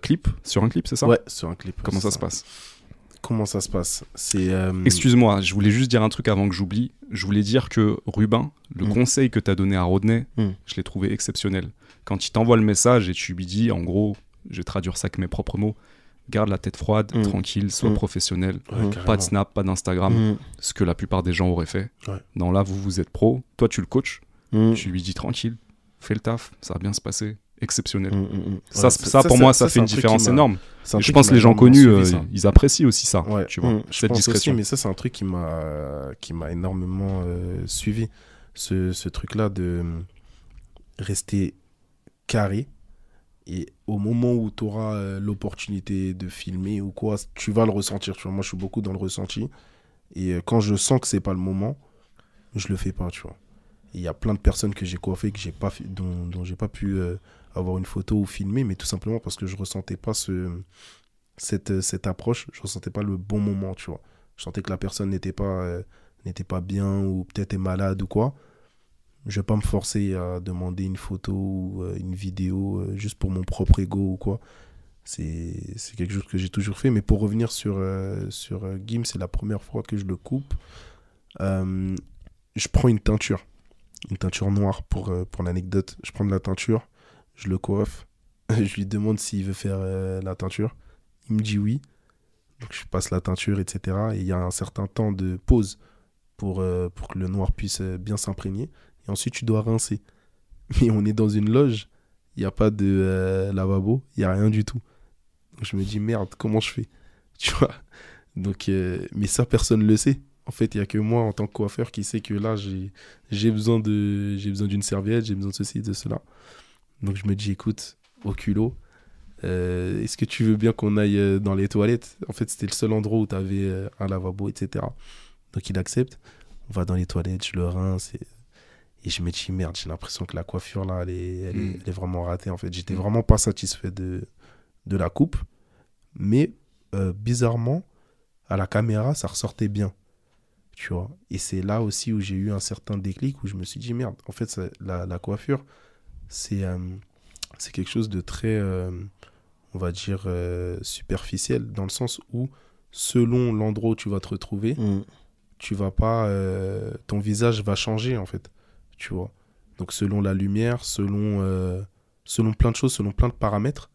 C: clip? Sur un clip, c'est ça?
A: Ouais, sur un clip.
C: Comment ça, se passe?
A: Comment ça se passe C'est. Euh,
C: Excuse-moi, je voulais juste dire un truc avant que j'oublie. Je voulais dire que Rubin, le mm. conseil que tu as donné à Rodney, mm. je l'ai trouvé exceptionnel. Quand il t'envoie le message et tu lui dis, en gros, je vais traduire ça avec mes propres mots, garde la tête froide, mm. tranquille, sois professionnel, pas de snap, pas d'Instagram, ce que la plupart des gens auraient fait. Non, là, vous, vous êtes pro, toi, tu le coaches, tu lui dis tranquille, fais le taf, ça va bien se passer exceptionnel. Mm, mm, mm. Ça, ça, pour moi, ça, fait une différence énorme. Je pense que les gens connus, euh, ils apprécient aussi ça. Tu vois,
A: cette discrétion. mais ça, c'est un truc qui m'a qui m'a énormément euh, suivi. Ce, ce truc-là de rester carré. Et au moment où tu auras euh, l'opportunité de filmer ou quoi, tu vas le ressentir. Tu vois, moi, je suis beaucoup dans le ressenti. Et quand je sens que c'est pas le moment, je le fais pas, tu vois. Il y a plein de personnes que j'ai coiffées que j'ai pas, dont, dont j'ai pas pu avoir une photo ou filmer, mais tout simplement parce que je ressentais pas ce, cette, cette approche, je ressentais pas le bon moment, tu vois. Je sentais que la personne n'était pas, euh, pas bien ou peut-être est malade ou quoi. Je vais pas me forcer à demander une photo ou euh, une vidéo euh, juste pour mon propre ego ou quoi. C'est, c'est quelque chose que j'ai toujours fait. Mais pour revenir sur, sur Gim, c'est la première fois que je le coupe. je prends une teinture, une teinture noire pour, pour l'anecdote. Je prends de la teinture, je le coiffe, je lui demande s'il veut faire euh, la teinture. Il me dit oui. Donc je passe la teinture, etc. Et il y a un certain temps de pause pour, euh, pour que le noir puisse euh, bien s'imprégner. Et ensuite, tu dois rincer. Mais on est dans une loge, il n'y a pas de lavabo, il n'y a rien du tout. Je me dis, merde, comment je fais? Tu vois? Donc, Mais ça, personne ne le sait. En fait, il n'y a que moi, en tant que coiffeur, qui sait que là, j'ai besoin d'une serviette, j'ai besoin de ceci, de cela. Donc je me dis, écoute, au culot, euh, est-ce que tu veux bien qu'on aille euh, dans les toilettes? En fait, c'était le seul endroit où tu avais euh, un lavabo, etc. Donc il accepte. On va dans les toilettes, je le rince. Et, et je me dis, merde, j'ai l'impression que la coiffure, là, elle est, elle, est, hmm. vraiment ratée. En fait, j'étais hmm. vraiment pas satisfait de, de la coupe. Mais bizarrement, à la caméra, ça ressortait bien. Tu vois? Et c'est là aussi où j'ai eu un certain déclic, où je me suis dit, merde, en fait, la, la coiffure c'est euh, c'est quelque chose de très, euh, on va dire, euh, superficiel, dans le sens où, selon l'endroit où tu vas te retrouver, mm. tu vas pas, ton visage va changer, en fait, tu vois. Donc, selon la lumière, selon, selon plein de choses, selon plein de paramètres.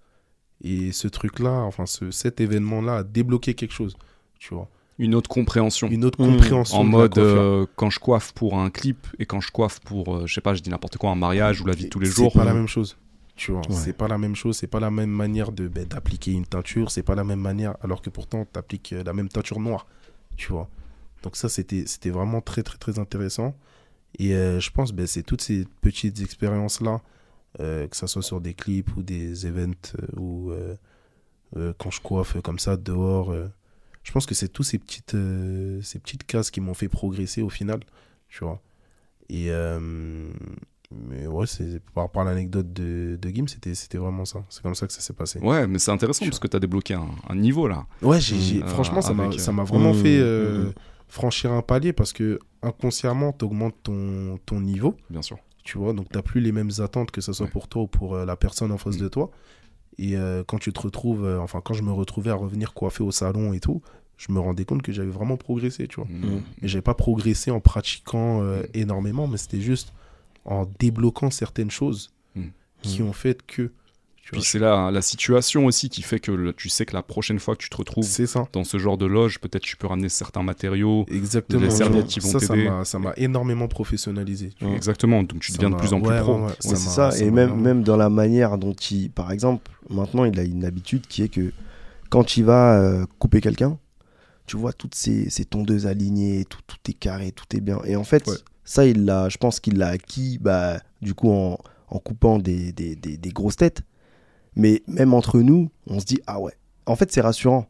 A: Et ce truc-là, enfin, ce, cet événement-là a débloqué quelque chose, tu vois
C: une autre compréhension.
A: Une autre compréhension.
C: En mode, euh, quand je coiffe pour un clip et quand je coiffe pour, euh, je sais pas, je dis n'importe quoi, un mariage ou la vie de tous les jours.
A: C'est pas la même chose. Tu vois, c'est pas la même chose, c'est pas la même manière de ben, d'appliquer une teinture, c'est pas la même manière, alors que pourtant tu appliques euh, la même teinture noire, tu vois. Donc ça, c'était c'était vraiment très très très intéressant. Et je pense, ben, c'est toutes ces petites expériences là, que ce soit sur des clips ou des events ou quand je coiffe comme ça dehors je pense que c'est tous ces petites, euh, ces petites cases qui m'ont fait progresser au final, tu vois. Et euh, mais ouais, c'est par rapport à l'anecdote de, de Gim, c'était, c'était vraiment ça. C'est comme ça que ça s'est passé.
C: Ouais, mais c'est intéressant parce que tu as débloqué un, un, niveau là.
A: Ouais, j'ai, euh, franchement, ça m'a, ça m'a vraiment fait. Mm, mm, mm. franchir un palier parce que inconsciemment, tu augmentes ton, ton niveau.
C: Bien sûr.
A: Tu vois, donc tu n'as plus les mêmes attentes que ce soit pour toi ou pour euh, la personne en face de toi. Et euh, quand tu te retrouves, euh, enfin, quand je me retrouvais à revenir coiffer au salon et tout, je me rendais compte que j'avais vraiment progressé, tu vois. Mm. Mais j'avais pas progressé en pratiquant énormément, mais c'était juste en débloquant certaines choses qui ont fait que
C: puis c'est la, la situation aussi qui fait que tu sais que la prochaine fois que tu te retrouves dans ce genre de loge, peut-être tu peux ramener certains matériaux,
A: Exactement. des serviettes qui vont t'aider. Ça m'a énormément professionnalisé.
C: Exactement, donc tu deviens de plus en plus pro.
B: c'est ça, et même, même dans la manière dont il, par exemple, maintenant il a une habitude qui est que quand il va euh, couper quelqu'un, tu vois toutes ces, ces tondeuses alignées, tout, tout est carré, tout est bien. Et en fait, ça, il l'a, je pense qu'il l'a acquis, bah, du coup, en, en coupant des, des, des, des grosses têtes. Mais même entre nous, on se dit, ah ouais. En fait, c'est rassurant.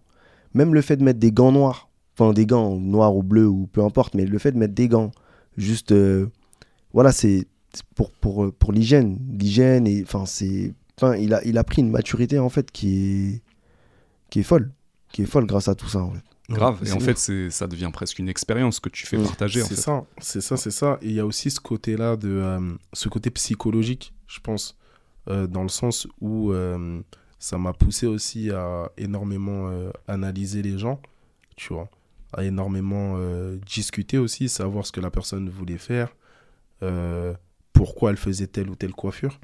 B: Même le fait de mettre des gants noirs, enfin des gants noirs ou bleus ou peu importe, mais le fait de mettre des gants, juste, euh, voilà, c'est pour, pour, euh, pour l'hygiène. L'hygiène, et enfin, c'est. Enfin, il a, il a pris une maturité, en fait, qui est, qui est folle. Qui est folle grâce à tout ça, en fait.
C: Grave, et en fait, ça devient presque une expérience que tu fais partager.
A: C'est ça, c'est ça, c'est ça. Et il y a aussi ce côté-là, de euh, ce côté psychologique, je pense. Euh, dans le sens où euh, ça m'a poussé aussi à énormément euh, analyser les gens, tu vois, à énormément discuter aussi, savoir ce que la personne voulait faire, pourquoi elle faisait telle ou telle coiffure,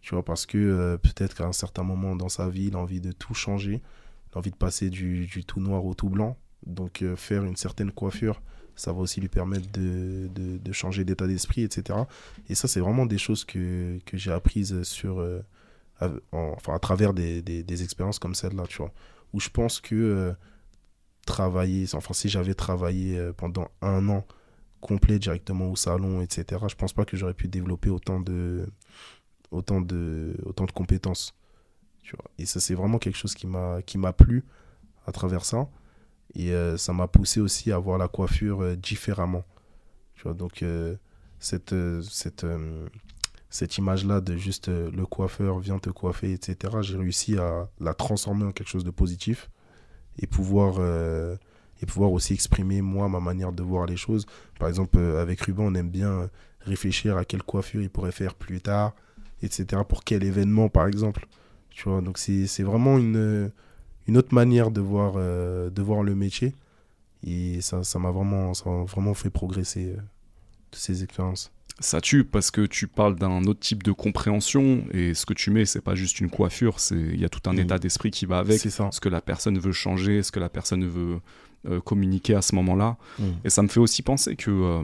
A: tu vois, parce que peut-être qu'à un certain moment dans sa vie, il a envie de tout changer, il a envie de passer du, du tout noir au tout blanc, donc faire une certaine coiffure ça va aussi lui permettre de, de, changer d'état d'esprit, etc. Et ça, c'est vraiment des choses que, que j'ai apprises sur, euh, enfin, à travers des, des, des expériences comme celle-là, tu vois. Où je pense que euh, travailler, enfin, si j'avais travaillé euh, pendant un an complet directement au salon, etc., je pense pas que j'aurais pu développer autant de, autant de, autant de compétences. Tu vois. Et ça, c'est vraiment quelque chose qui m'a plu à travers ça. Et euh, ça m'a poussé aussi à voir la coiffure euh, différemment. Tu vois, donc, euh, cette, cette, cette image-là de juste le coiffeur vient te coiffer, etc., j'ai réussi à la transformer en quelque chose de positif et pouvoir, et pouvoir aussi exprimer, moi, ma manière de voir les choses. Par exemple, avec Ruban, on aime bien réfléchir à quelle coiffure il pourrait faire plus tard, etc., pour quel événement, par exemple. Tu vois, donc c'est vraiment une une autre manière de voir, euh, de voir le métier. Et ça m'a vraiment, vraiment fait progresser euh, de ces expériences.
C: Ça tue parce que tu parles d'un autre type de compréhension et ce que tu mets, c'est pas juste une coiffure, c'est il y a tout un mm. état d'esprit qui va avec. Ça. Ce que la personne veut changer, ce que la personne veut euh, communiquer à ce moment-là. Mm. Et ça me fait aussi penser que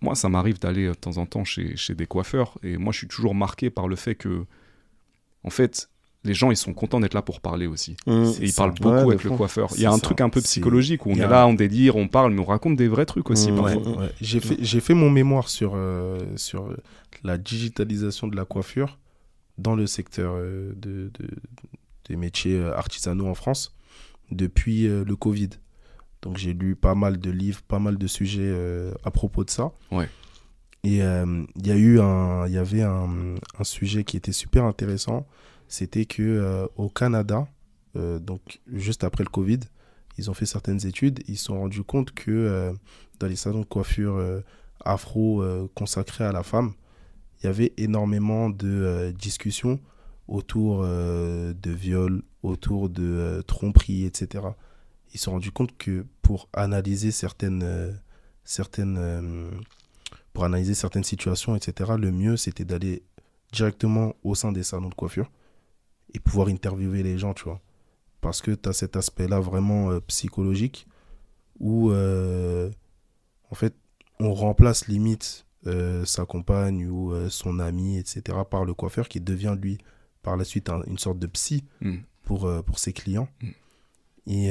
C: moi, ça m'arrive d'aller de temps en temps chez, chez des coiffeurs et moi, je suis toujours marqué par le fait que, en fait, les gens ils sont contents d'être là pour parler aussi. Mmh. et ils parlent beaucoup avec le coiffeur. Il y a un truc un peu psychologique où on est là, on délire, on parle, mais on raconte des vrais trucs aussi.
A: Mmh, j'ai fait, j'ai fait mon mémoire sur, euh, sur la digitalisation de la coiffure dans le secteur euh, de, des métiers euh, artisanaux en France depuis le Covid. Donc j'ai lu pas mal de livres, pas mal de sujets à propos de ça.
C: Ouais.
A: Et il y a eu un, il y avait un, un, sujet qui était super intéressant c'était que euh, au Canada, euh, donc juste après le Covid, ils ont fait certaines études, ils se sont rendus compte que euh, dans les salons de coiffure afro consacrés à la femme, il y avait énormément de discussions autour de viols, autour de tromperies, etc. Ils se sont rendus compte que pour analyser certaines, certaines, pour analyser certaines situations, etc., le mieux c'était d'aller directement au sein des salons de coiffure et pouvoir interviewer les gens, tu vois. Parce que tu as cet aspect-là vraiment euh, psychologique où, euh, en fait, on remplace limite euh, sa compagne ou son ami, etc., par le coiffeur qui devient, lui, par la suite, une sorte de psy mm. pour, pour ses clients. Mm. Et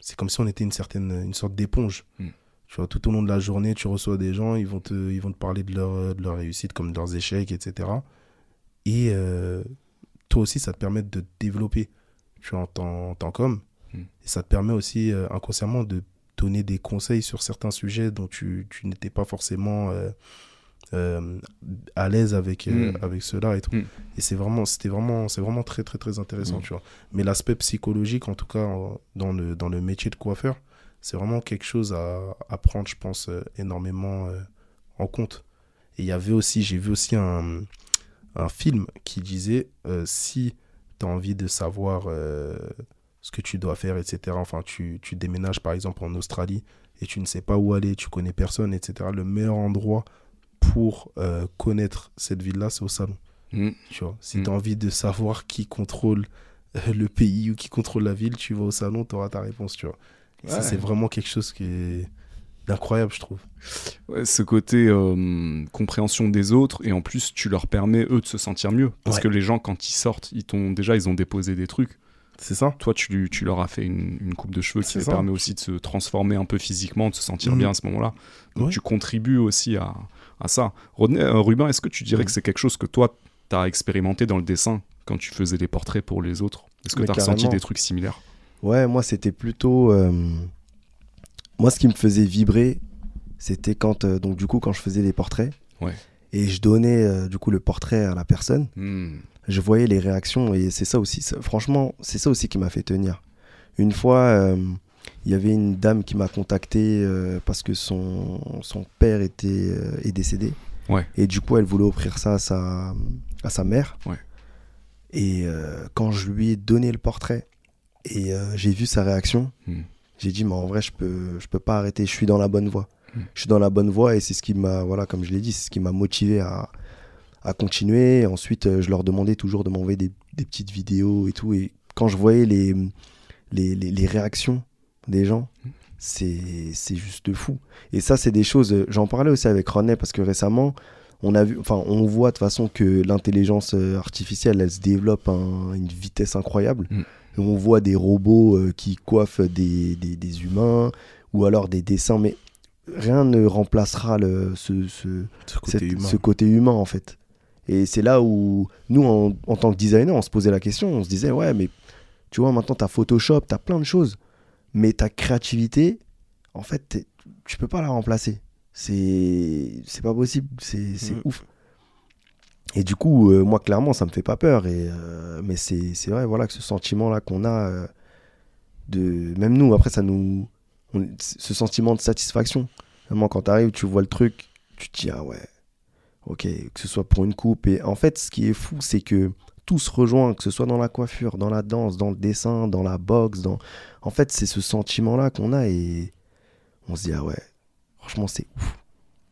A: c'est comme si on était une, certaine, une sorte d'éponge. Mm. Tu vois, tout au long de la journée, tu reçois des gens, ils vont te, ils vont te parler de leur, de leur réussite, comme de leurs échecs, etc. Et toi aussi, ça te permet de développer tu vois, en tant, en qu'homme. Hmm. Et ça te permet aussi euh, inconsciemment de donner des conseils sur certains sujets dont tu, tu n'étais pas forcément euh, euh, à l'aise avec, hmm. avec cela et tout. Hmm. Et c'est vraiment, c'était vraiment, c'est vraiment très, très, très intéressant, tu vois. Mais l'aspect psychologique, en tout cas, dans, le, dans le métier de coiffeur, c'est vraiment quelque chose à, à, prendre, je pense, énormément en compte. Et il y avait aussi, j'ai vu aussi un, un film qui disait si tu as envie de savoir ce que tu dois faire, etc. Enfin, tu, tu, déménages par exemple en Australie et tu ne sais pas où aller, tu connais personne, etc. Le meilleur endroit pour euh, connaître cette ville-là, c'est au salon. Mm. Tu vois, si mm. tu as envie de savoir qui contrôle euh, le pays ou qui contrôle la ville, tu vas au salon, tu auras ta réponse, tu vois. Ça, c'est vraiment quelque chose qui est incroyable, je trouve.
C: ce côté euh, compréhension des autres, et en plus, tu leur permets, eux, de se sentir mieux. Parce que les gens, quand ils sortent, ils t'ont déjà, ils ont déposé des trucs.
A: C'est ça.
C: Toi, tu, tu, leur as fait une, coupe de cheveux qui leur permet aussi de se transformer un peu physiquement, de se sentir mm. bien à ce moment-là. Donc, tu contribues aussi à, à ça. Rodney, euh, Ruben, est-ce que tu dirais que c'est quelque chose que toi, tu as expérimenté dans le dessin quand tu faisais des portraits pour les autres? Est-ce que tu as ressenti des trucs similaires?
B: Ouais, moi, c'était plutôt. Euh, moi, ce qui me faisait vibrer, c'était quand, euh, donc, du coup, quand je faisais des portraits.
C: Ouais.
B: Et je donnais, du coup, le portrait à la personne.
C: Hmm.
B: Je voyais les réactions et c'est ça aussi. franchement, c'est ça aussi qui m'a fait tenir. Une fois il y avait une dame qui m'a contacté euh, parce que son, son père était, euh, est décédé.
C: Ouais.
B: Et du coup, elle voulait offrir ça à sa, à sa mère.
C: Ouais.
B: Et euh, quand je lui ai donné le portrait et j'ai vu sa réaction, hmm. J'ai dit, mais en vrai, je peux, je peux pas arrêter, je suis dans la bonne voie. Hmm. Je suis dans la bonne voie et c'est ce qui m'a, voilà, comme je l'ai dit, c'est ce qui m'a motivé à, à continuer. Et ensuite, je leur demandais toujours de m'envoyer des, des, petites vidéos et tout. Et quand je voyais les, les, les, les réactions des gens, c'est juste fou. Et ça, c'est des choses. J'en parlais aussi avec René parce que récemment, on a vu, enfin, on voit de toute façon que l'intelligence euh, artificielle, elle se développe à une vitesse incroyable. Mm. On voit des robots euh, qui coiffent des, des, des, humains ou alors des dessins, mais rien ne remplacera le, ce, ce, ce, côté, humain. ce côté, humain. en fait. Et c'est là où nous, en, en, tant que designer, on se posait la question, on se disait, ouais, mais tu vois, maintenant, tu as Photoshop, tu as plein de choses mais ta créativité, en fait, tu peux pas la remplacer. C'est c'est pas possible, c'est mm. ouf. Et du coup, euh, moi, clairement, ça me fait pas peur. Et, euh, mais c'est vrai, voilà, que ce sentiment-là qu'on a, euh, de même nous, après, ça nous. ce sentiment de satisfaction. Vraiment, quand tu arrives, tu vois le truc, tu te dis, ah ouais, ok, que ce soit pour une coupe. Et en fait, ce qui est fou, c'est que tout se rejoint, que ce soit dans la coiffure, dans la danse, dans le dessin, dans la boxe, dans... En fait, c'est ce sentiment-là qu'on a et on se dit, ah ouais, franchement, c'est ouf.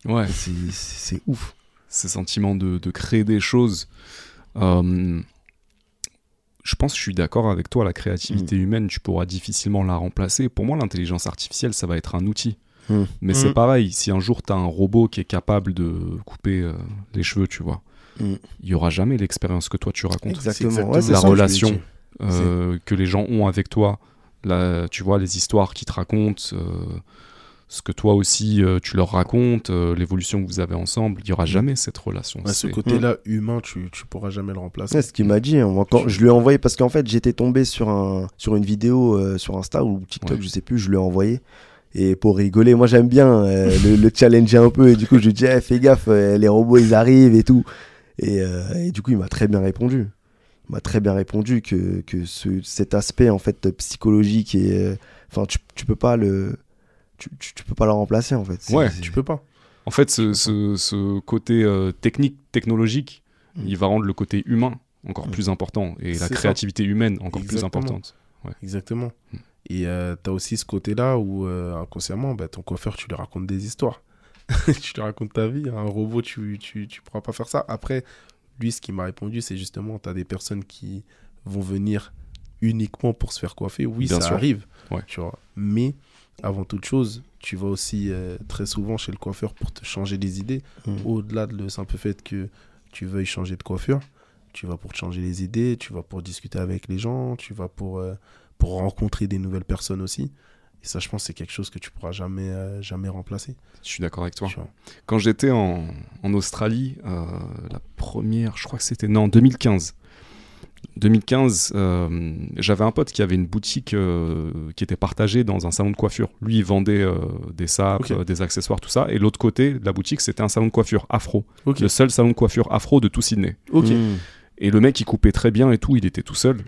C: Ouais.
B: C'est ouf.
C: Ce sentiment de, de créer des choses. Euh, je pense que je suis d'accord avec toi, la créativité mm. humaine, tu pourras difficilement la remplacer. Pour moi, l'intelligence artificielle, ça va être un outil. Mm. Mais c'est mm. pareil, si un jour tu as un robot qui est capable de couper euh, les cheveux, tu vois, il n'y aura jamais l'expérience que toi tu racontes.
B: Exactement.
C: la relation euh, que les gens ont avec toi, la, tu vois, les histoires qu'ils te racontent, euh, ce que toi aussi euh, tu leur racontes, l'évolution que vous avez ensemble, il n'y aura mm. jamais cette relation.
A: ce côté-là humain, tu ne pourras jamais le remplacer.
B: ce qu'il m'a dit, hein, quand je lui ai envoyé, parce qu'en fait j'étais tombé sur, un, sur une vidéo sur Insta ou TikTok, je sais plus, je lui ai envoyé. Et pour rigoler, moi j'aime bien le, le, challenger un peu. Et du coup, je lui dis, eh, fais gaffe, les robots ils arrivent et tout. Euh, et, du coup, il m'a très bien répondu. Il m'a très bien répondu que, que ce, cet aspect en fait psychologique et euh, enfin tu, tu peux pas le tu, tu, peux pas le remplacer en fait.
C: Ouais, tu peux pas. En fait, ce, ce, ce côté euh, technique, technologique, mm. il va rendre le côté humain encore mm. plus important et la créativité humaine encore plus importante. Ouais.
A: Exactement. Mm. Et tu as aussi ce côté-là où inconsciemment, bah, ton coiffeur, tu lui racontes des histoires. tu te racontes ta vie. Un robot, tu, tu, tu pourras pas faire ça. Après, lui, ce qu'il m'a répondu, c'est justement, tu as des personnes qui vont venir uniquement pour se faire coiffer. Oui, ça arrive. Tu vois. Mais avant toute chose, tu vas aussi euh, très souvent chez le coiffeur pour te changer les idées. Mm. Au-delà de le simple fait que tu veuilles changer de coiffure, tu vas pour te changer les idées, tu vas pour discuter avec les gens, tu vas pour, euh, pour rencontrer des nouvelles personnes aussi. Et ça, je pense, c'est quelque chose que tu pourras jamais, euh, jamais remplacer.
C: Je suis d'accord avec toi. Quand j'étais en, en, Australie, la première, je crois que c'était en 2015. 2015, euh, j'avais un pote qui avait une boutique qui était partagée dans un salon de coiffure. Lui, il vendait des sacs, des accessoires, tout ça. Et l'autre côté de la boutique, c'était un salon de coiffure afro. Le seul salon de coiffure afro de tout Sydney.
A: Mmh.
C: Et le mec, il coupait très bien et tout. Il était tout seul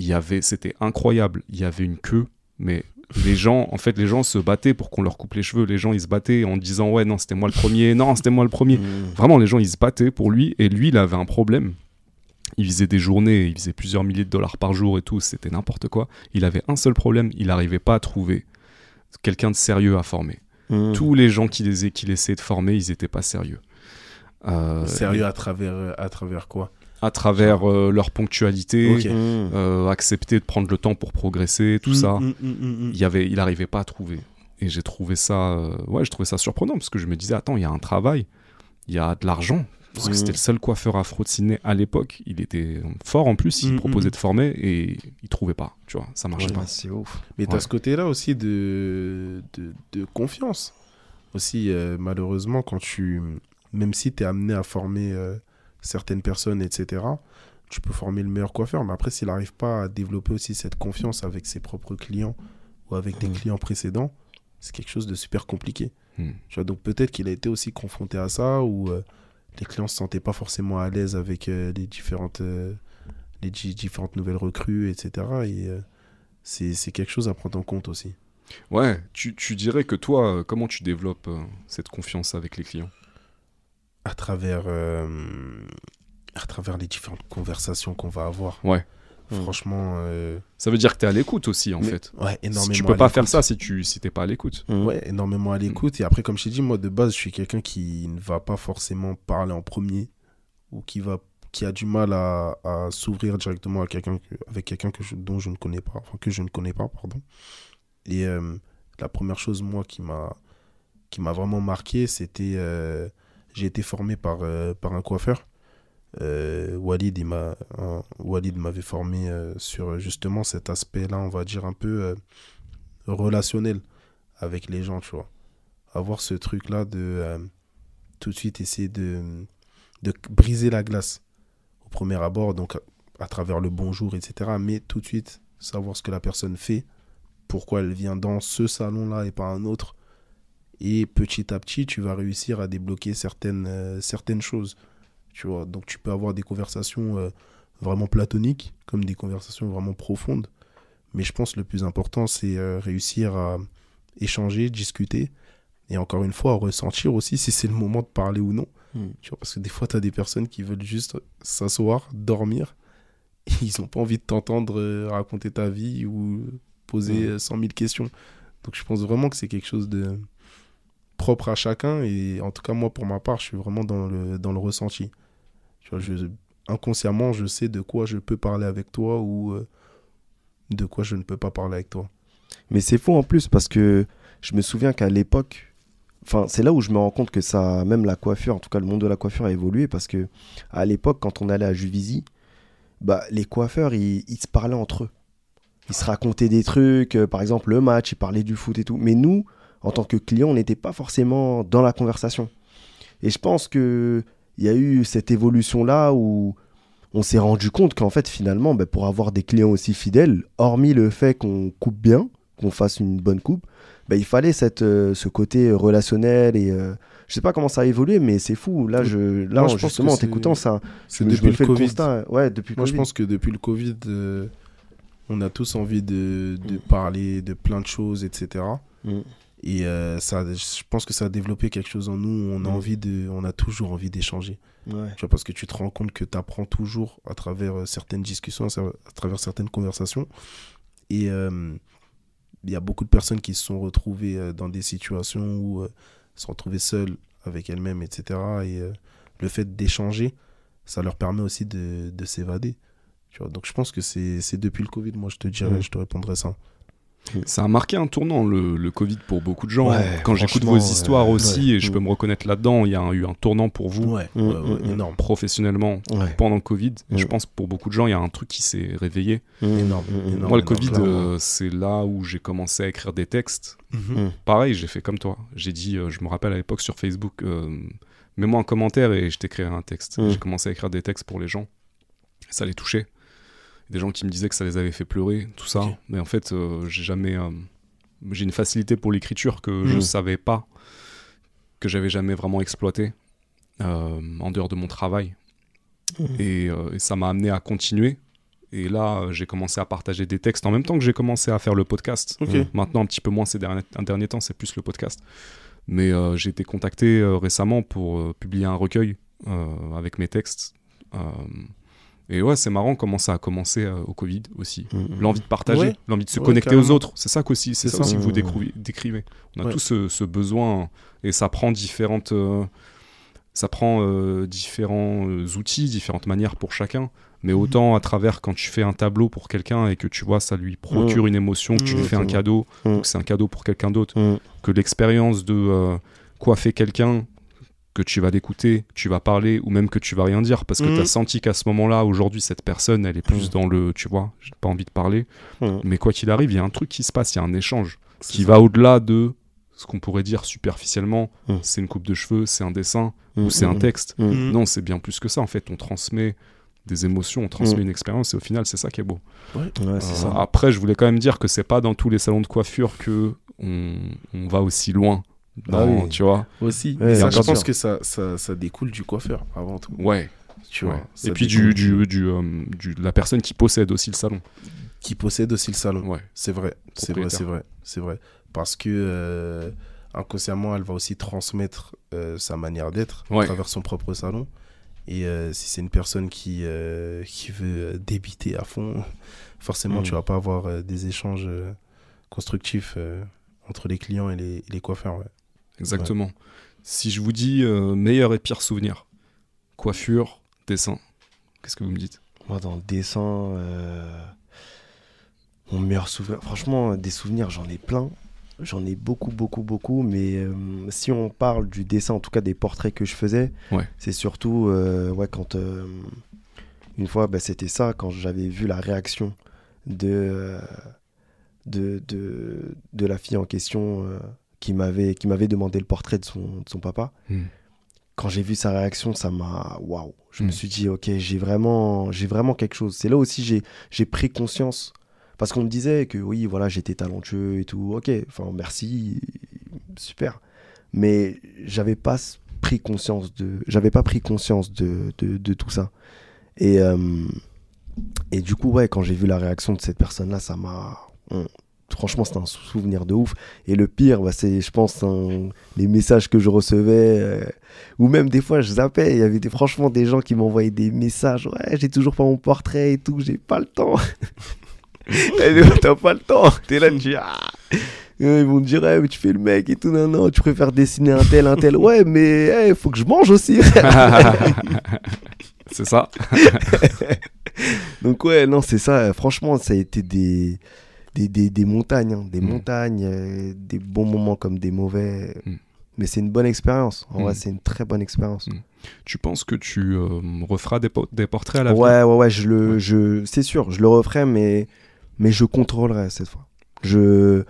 C: il y avait, c'était incroyable. Il y avait une queue, mais les gens, en fait, les gens se battaient pour qu'on leur coupe les cheveux. Les gens, ils se battaient en disant ouais, non, c'était moi le premier, non, c'était moi le premier. Mmh. Vraiment, les gens, ils se battaient pour lui, et lui, il avait un problème. Il faisait des journées, il faisait plusieurs milliers de dollars par jour et tout, c'était n'importe quoi. Il avait un seul problème, il n'arrivait pas à trouver quelqu'un de sérieux à former. Mmh. Tous les gens qu'il essayaient de former, ils n'étaient pas sérieux.
A: Euh, sérieux à travers, à travers quoi?
C: À travers euh, leur ponctualité, euh, accepter de prendre le temps pour progresser, tout ça. Mm, mm, il y avait, il n'arrivait pas à trouver. Et j'ai trouvé ça, euh, ouais, je trouvais ça surprenant parce que je me disais, attends, il y a un travail, il y a de l'argent. Parce que c'était le seul coiffeur afro de Sydney à l'époque. Il était fort en plus, il proposait de former et il trouvait pas, tu vois, ça marchait pas.
B: C'est ouf.
A: Mais tu as ce côté-là aussi de, de, de, confiance. Aussi, malheureusement, quand tu, même si tu es amené à former certaines personnes, etc., tu peux former le meilleur coiffeur. Mais après, s'il n'arrive pas à développer aussi cette confiance avec ses propres clients ou avec des clients précédents, c'est quelque chose de super compliqué. Tu vois, donc peut-être qu'il a été aussi confronté à ça ou euh, les clients ne se sentaient pas forcément à l'aise avec euh, les, différentes, euh, les différentes nouvelles recrues, etc. Et c'est quelque chose à prendre en compte aussi.
C: Ouais, tu, tu dirais que toi, comment tu développes cette confiance avec les clients?
A: À travers, euh, à travers les différentes conversations qu'on va avoir.
C: Ouais.
A: Franchement. Euh,
C: ça veut dire que tu es à l'écoute aussi, en fait.
A: Ouais, énormément.
C: Tu peux pas faire ça si tu si t'es pas à l'écoute.
A: Mmh. Ouais, énormément à l'écoute. Et après, comme je t'ai dit, moi, de base, je suis quelqu'un qui ne va pas forcément parler en premier ou qui, va, qui a du mal à, à s'ouvrir directement à quelqu'un avec quelqu'un que dont je ne connais pas. Enfin, que je ne connais pas, pardon. Et euh, la première chose, moi, qui m'a qui m'a vraiment marqué, c'était j'ai été formé par, euh, par un coiffeur. Euh, m'a, Walid m'avait formé euh, sur justement cet aspect-là, on va dire un peu relationnel avec les gens, tu vois. Avoir ce truc-là de tout de suite essayer de, de briser la glace au premier abord, donc à, travers le bonjour, etc. Mais tout de suite savoir ce que la personne fait, pourquoi elle vient dans ce salon-là et pas un autre, et petit à petit, tu vas réussir à débloquer certaines, euh, certaines choses. Tu vois, donc tu peux avoir des conversations euh, vraiment platoniques, comme des conversations vraiment profondes. Mais je pense que le plus important, c'est euh, réussir à échanger, discuter, et encore une fois, ressentir aussi si c'est le moment de parler ou non. Hmm. Tu vois, parce que des fois, tu as des personnes qui veulent juste s'asseoir, dormir, et ils n'ont pas envie de t'entendre raconter ta vie ou poser 100 000 questions. Donc je pense vraiment que c'est quelque chose de, propre à chacun. Et en tout cas, moi, pour ma part, je suis vraiment dans le, dans le ressenti. Je, inconsciemment, je sais de quoi je peux parler avec toi ou euh, de quoi je ne peux pas parler avec toi.
B: Mais c'est faux en plus parce que je me souviens qu'à l'époque, enfin, c'est là où je me rends compte que ça, même la coiffure, en tout cas le monde de la coiffure a évolué parce que à l'époque, quand on allait à Juvisy, bah, les coiffeurs, ils, ils se parlaient entre eux. Ils se racontaient des trucs, euh, par exemple le match, ils parlaient du foot et tout. Mais nous, en tant que client, on n'était pas forcément dans la conversation. Et je pense qu'il y a eu cette évolution-là où on s'est rendu compte qu'en fait, finalement, ben, pour avoir des clients aussi fidèles, hormis le fait qu'on coupe bien, qu'on fasse une bonne coupe, ben, il fallait cette, euh, ce côté relationnel et euh, je sais pas comment ça a évolué, mais c'est fou. Là, je, là justement, en t'écoutant, ça,
A: c'est depuis le Covid. Ouais, depuis Moi, je pense que depuis le Covid, euh, on a tous envie de, de parler de plein de choses, etc. Et euh, ça, je pense que ça a développé quelque chose en nous. On a, envie de, on a toujours envie d'échanger. Tu vois, parce que tu te rends compte que tu apprends toujours à travers euh, certaines discussions, à travers certaines conversations. Et euh, il y a beaucoup de personnes qui se sont retrouvées dans des situations où se sont retrouvées seules avec elles-mêmes, etc. Et le fait d'échanger, ça leur permet aussi de, de s'évader. Donc je pense que c'est depuis le Covid, moi je te dirais, je te répondrais ça.
C: Ça a marqué un tournant, le, le Covid, pour beaucoup de gens. Quand j'écoute vos histoires aussi, et je peux me reconnaître là-dedans, il y a eu un tournant pour vous,
A: mm, mm, mm. énorme.
C: professionnellement, pendant le Covid. Et je pense pour beaucoup de gens, il y a un truc qui s'est réveillé.
A: Énorme,
C: Moi, le Covid, euh, c'est là où j'ai commencé à écrire des textes. Mm-hmm. Pareil, j'ai fait comme toi. J'ai dit, euh, je me rappelle à l'époque sur Facebook, euh, mets-moi un commentaire et je t'écrirai un texte. J'ai commencé à écrire des textes pour les gens. Ça les touchait des gens qui me disaient que ça les avait fait pleurer, tout ça. Mais en fait, euh, j'ai jamais. Euh, j'ai une facilité pour l'écriture que je je hmm. savais pas, que j'avais jamais vraiment exploité euh, en dehors de mon travail. Hmm. Et, ça m'a amené à continuer. Et là, j'ai commencé à partager des textes en même temps que j'ai commencé à faire le podcast. Maintenant, un petit peu moins ces derniers, un dernier temps, c'est plus le podcast. Mais j'ai été contacté récemment pour publier un recueil avec mes textes. Et ouais, c'est marrant comment ça a commencé euh, au Covid aussi. Mm, mm. L'envie de partager, l'envie de se connecter aux autres. C'est ça qu'aussi, c'est ça, aussi que vous décrivez. On a tous ce, besoin et ça prend différentes, euh, ça prend euh, différents outils, différentes manières pour chacun. Mais mm. autant à travers quand tu fais un tableau pour quelqu'un et que tu vois ça lui procure une émotion, que tu lui fais un cadeau, que c'est un cadeau pour quelqu'un d'autre, que l'expérience de coiffer quelqu'un que tu vas l'écouter, tu vas parler ou même que tu vas rien dire parce que tu as mhm. senti qu'à ce moment-là, aujourd'hui, cette personne, elle est plus mhm. dans le, tu vois, j'ai pas envie de parler. Mhm. Mais quoi qu'il arrive, il y a un truc qui se passe, il y a un échange qui va au-delà de ce qu'on pourrait dire superficiellement, c'est une coupe de cheveux, c'est un dessin ou c'est un texte. Non, c'est bien plus que ça en fait. On transmet des émotions, on transmet une expérience et au final, c'est ça qui est beau.
B: Euh, ça.
C: Après, je voulais quand même dire que c'est pas dans tous les salons de coiffure que on, on va aussi loin
A: ah tu vois. Aussi. je pense que ça, ça, ça, découle du coiffeur avant tout.
C: Ouais. Tu vois. Et puis du, du, du, euh, du, la personne qui possède aussi le salon.
A: Qui possède aussi le salon. Ouais. C'est vrai. C'est vrai, c'est vrai. C'est vrai. Parce que euh, inconsciemment, elle va aussi transmettre euh, sa manière d'être à travers son propre salon. Et si c'est une personne qui, qui veut débiter à fond, forcément, tu mm. vas pas avoir des échanges constructifs entre les clients et les, et les coiffeurs. Ouais.
C: Exactement. Si je vous dis euh, meilleur et pire souvenir, coiffure, dessin, qu'est-ce que vous me dites?
B: Moi, dans le dessin, euh, mon meilleur souvenir, franchement, des souvenirs, j'en ai plein. J'en ai beaucoup, beaucoup, beaucoup. Mais euh, si on parle du dessin, en tout cas des portraits que je faisais, c'est surtout ouais, quand. une fois, bah, c'était ça, quand j'avais vu la réaction de, de, de, de, la fille en question qui m'avait qui m'avait demandé le portrait de son, de son papa. Hmm. Quand j'ai vu sa réaction, ça m'a waouh. Je me hmm. suis dit OK, j'ai vraiment j'ai vraiment quelque chose. C'est là aussi j'ai j'ai pris conscience parce qu'on me disait que oui, voilà, j'étais talentueux et tout. OK, enfin merci, super. Mais j'avais pas pris conscience de j'avais pas pris conscience de, de, de tout ça. Et euh, et du coup ouais, quand j'ai vu la réaction de cette personne là, ça m'a franchement, c'était un souvenir de ouf. Et le pire, bah, c'est, je pense, les messages que je recevais, euh, ou même des fois, je zappais. Il y avait franchement des gens qui m'envoyaient des messages. Ouais, j'ai toujours pas mon portrait et tout, j'ai pas le temps. T'as pas le temps? T'es là, tu dis, ah. Ils vont te dire, mais tu fais le mec et tout, non, non, tu préfères dessiner un tel, un tel. Ouais, mais il faut que je mange aussi.
C: c'est ça.
B: Donc, ouais, non, c'est ça. Franchement, ça a été des des, des, des montagnes, hein. des mm. montagnes, euh, des bons moments comme des mauvais. Mm. Mais c'est une bonne expérience. En vrai, mm. c'est une très bonne expérience.
C: Tu penses que tu euh, referas des, des, portraits à la
B: Ouais, ouais, ouais. Je le, Je, c'est sûr, je le referai, mais, mais je contrôlerai cette fois. Je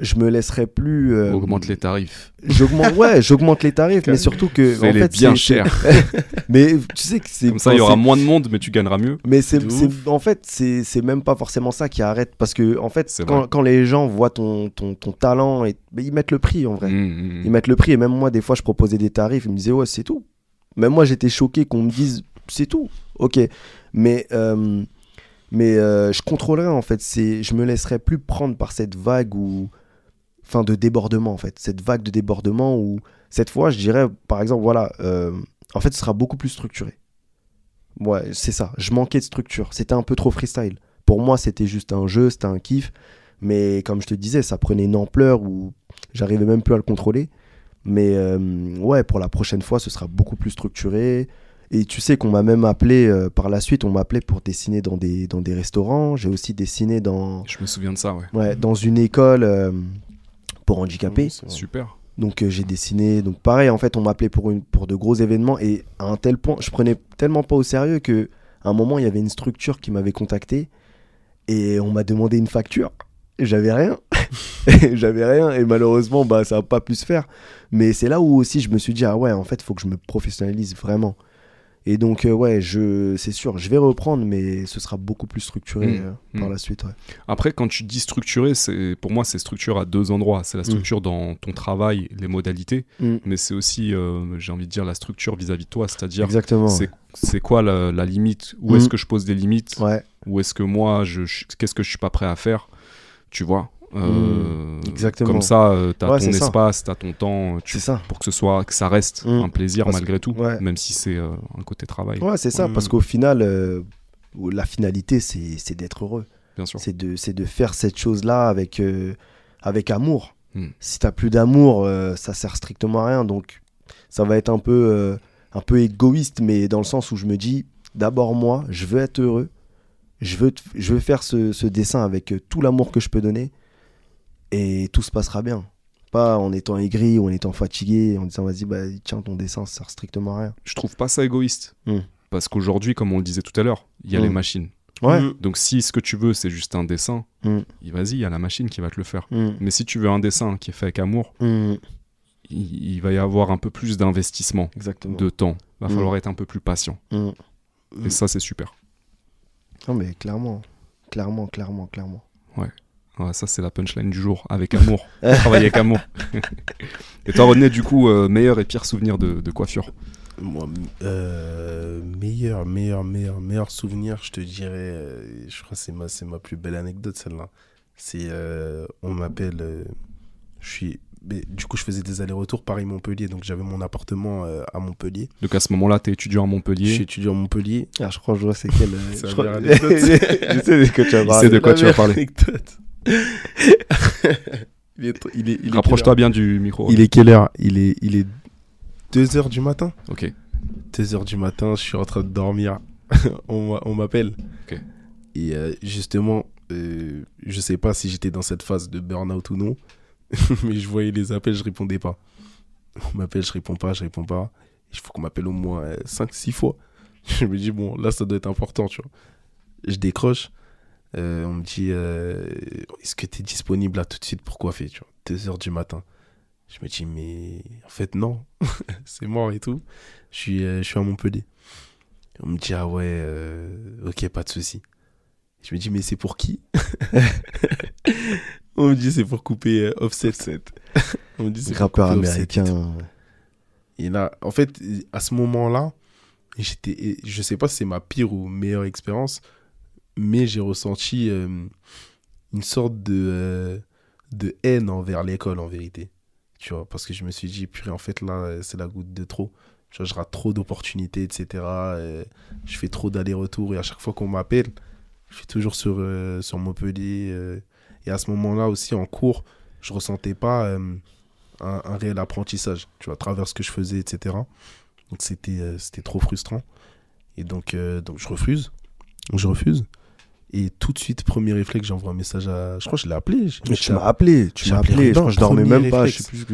B: je me laisserai plus.
C: Euh, Augmente les tarifs.
B: J'augmente, ouais, j'augmente les tarifs, mais surtout que.
C: en fait, bien cher.
B: mais tu sais que c'est.
C: Comme ça, il y aura moins de monde, mais tu gagneras mieux.
B: Mais c'est, en fait, c'est, c'est même pas forcément ça qui arrête, parce que en fait, quand, quand, les gens voient ton, ton, ton talent, et, ils mettent le prix en vrai. Mmh, mmh. Ils mettent le prix, et même moi, des fois, je proposais des tarifs, ils me disaient ouais, c'est tout. Même moi, j'étais choqué qu'on me dise c'est tout. Ok, mais. Euh, mais euh, je contrôlerai en fait, c'est, je me laisserai plus prendre par cette vague où fin de débordement en fait, cette vague de débordement où cette fois je dirais par exemple voilà, euh, en fait ce sera beaucoup plus structuré. Ouais, c'est ça, je manquais de structure, c'était un peu trop freestyle. Pour moi c'était juste un jeu, c'était un kiff, mais comme je te disais ça prenait une ampleur où j'arrivais même plus à le contrôler. Mais euh, ouais, pour la prochaine fois ce sera beaucoup plus structuré. Et tu sais qu'on m'a même appelé euh, par la suite, on m'a appelé pour dessiner dans des, dans des restaurants. J'ai aussi dessiné dans.
C: Je me souviens de ça, ouais.
B: Ouais, dans une école pour handicapés.
C: Super.
B: Donc euh, j'ai dessiné. Donc pareil, en fait, on m'appelait pour, une, pour de gros événements et à un tel point, je prenais tellement pas au sérieux que à un moment, il y avait une structure qui m'avait contacté et on m'a demandé une facture. J'avais rien. J'avais rien et malheureusement, bah, ça n'a pas pu se faire. Mais c'est là où aussi je me suis dit, ah ouais, en fait, il faut que je me professionnalise vraiment. Et donc, euh, ouais, je, c'est sûr, je vais reprendre, mais ce sera beaucoup plus structuré
C: Mmh.
B: euh, par
C: Mmh.
B: la suite. Ouais.
C: Après, quand tu dis structuré, c'est pour moi, c'est structure à deux endroits.
B: Mm.
C: C'est la structure dans ton travail, les modalités, mais c'est aussi, euh, j'ai envie de dire, la structure vis-à-vis de toi. C'est-à-dire,
B: Exactement.
C: c'est c'est quoi la, la limite? Où
B: Mm.
C: est-ce que je pose des limites?
B: Ouais,
C: Où est-ce que moi, je, je- qu'est-ce que je suis pas prêt à faire? Tu vois? Euh,
B: Mm. Exactement.
C: Comme ça, euh, t'as
B: Ouais,
C: ton espace, t'as ton temps, tu-
B: ça.
C: pour que ce soit, que ça reste
B: Mm.
C: un plaisir
B: Parce-
C: malgré tout,
B: ouais.
C: même si c'est euh, un côté travail,
B: Ouais, c'est ça,
A: Mm.
B: parce qu'au final, euh, la finalité, c'est c'est d'être heureux.
C: bien sûr.
B: C'est de, c'est de faire cette chose-là avec, euh, avec amour. Si t'as plus d'amour, euh, ça sert strictement à rien. Donc, ça va être un peu, euh, un peu égoïste, mais dans le sens où je me dis, d'abord moi, je veux être heureux. Je veux, je veux faire ce, ce dessin avec euh, tout l'amour que je peux donner. Et tout se passera bien. Pas en étant aigri ou en étant fatigué, en disant, vas-y, bah, tiens, ton dessin, ça sert strictement à rien.
C: Je trouve pas ça égoïste.
B: Mm.
C: Parce qu'aujourd'hui, comme on le disait tout à l'heure, il y a
B: Mm.
C: les machines.
B: Ouais.
A: Mm.
C: Donc si ce que tu veux, c'est juste un dessin, y- vas-y, il y a la machine qui va te le faire. Mais si tu veux un dessin qui est fait avec amour, il, il va y avoir un peu plus d'investissement,
B: Exactement.
C: de temps. Va
B: Mm.
C: falloir être un peu plus patient. Et ça, c'est super.
B: Non, mais clairement. Clairement, clairement, clairement.
C: Ouais, ça, c'est la punchline du jour. Avec amour. Travailler avec amour. et toi, René, du coup, euh, meilleur et pire souvenir de, de coiffure
A: Moi, euh, meilleur, meilleur, meilleur, meilleur souvenir, je te dirais, euh, je crois que c'est ma, c'est ma plus belle anecdote celle-là. C'est, euh, on m'appelle, euh, je suis, mais du coup je faisais des allers-retours Paris-Montpellier, donc j'avais mon appartement euh, à Montpellier.
C: Donc à ce moment-là, t'es étudiant à
A: Je suis
C: Montpellier.
A: étudiant à Montpellier.
B: Ah, je crois que je vois c'est quel. euh,
A: C'est
B: je crois- je sais de quoi tu vas parler.
C: sait de quoi
A: La
C: tu vas
A: meilleure
C: parler.
A: anecdote. Il est, il est, il est
C: Rapproche-toi bien du micro.
A: Il est quelle heure? Il est, il est 2h du matin
C: Ok.
A: 2h du matin, je suis en train de dormir. on m'a- on m'appelle.
C: Ok.
A: Et euh, justement, euh, je sais pas si j'étais dans cette phase de burn-out ou non, mais je voyais les appels, je répondais pas. On m'appelle, je réponds pas, je réponds pas. Il faut qu'on m'appelle au moins 5-6 fois. Je me dis, bon, là, ça doit être important, tu vois. Je décroche. Euh, on me dit, euh, est-ce que tu es disponible là tout de suite? Pour coiffer, tu vois 2h du matin. Je me dis, mais en fait, non. c'est mort et tout. Je suis, euh, je suis à Montpellier. On me dit, ah ouais, ok, pas de souci. Je me dis, mais c'est pour qui? On me dit, c'est pour couper Offset. On me dit, c'est
B: Rappeur
A: Offset et
B: américain.
A: Et là, en fait, à ce moment-là, j'étais, je sais pas si c'est ma pire ou meilleure expérience, mais j'ai ressenti euh, une sorte de, euh, de haine envers l'école en vérité. Tu vois, parce que je me suis dit, purée, en fait, là, euh, c'est la goutte de trop. Je rate trop d'opportunités, etc. je fais trop d'allers-retours et à chaque fois qu'on m'appelle, je suis toujours sur, sur Montpellier. et à ce moment-là aussi, en cours, je ressentais pas un, réel apprentissage, tu vois, à travers ce que je faisais, etc. Donc c'était c'était trop frustrant. Et donc, donc je refuse. Je refuse. Et tout de suite, premier réflexe, j'envoie un message à. Je crois que je l'ai appelé. Je-
B: Mais tu m'as appelé, tu m'as
A: appelé
B: appelé. Je
A: Ruben,
B: crois que je dormais même pas. Je sais plus.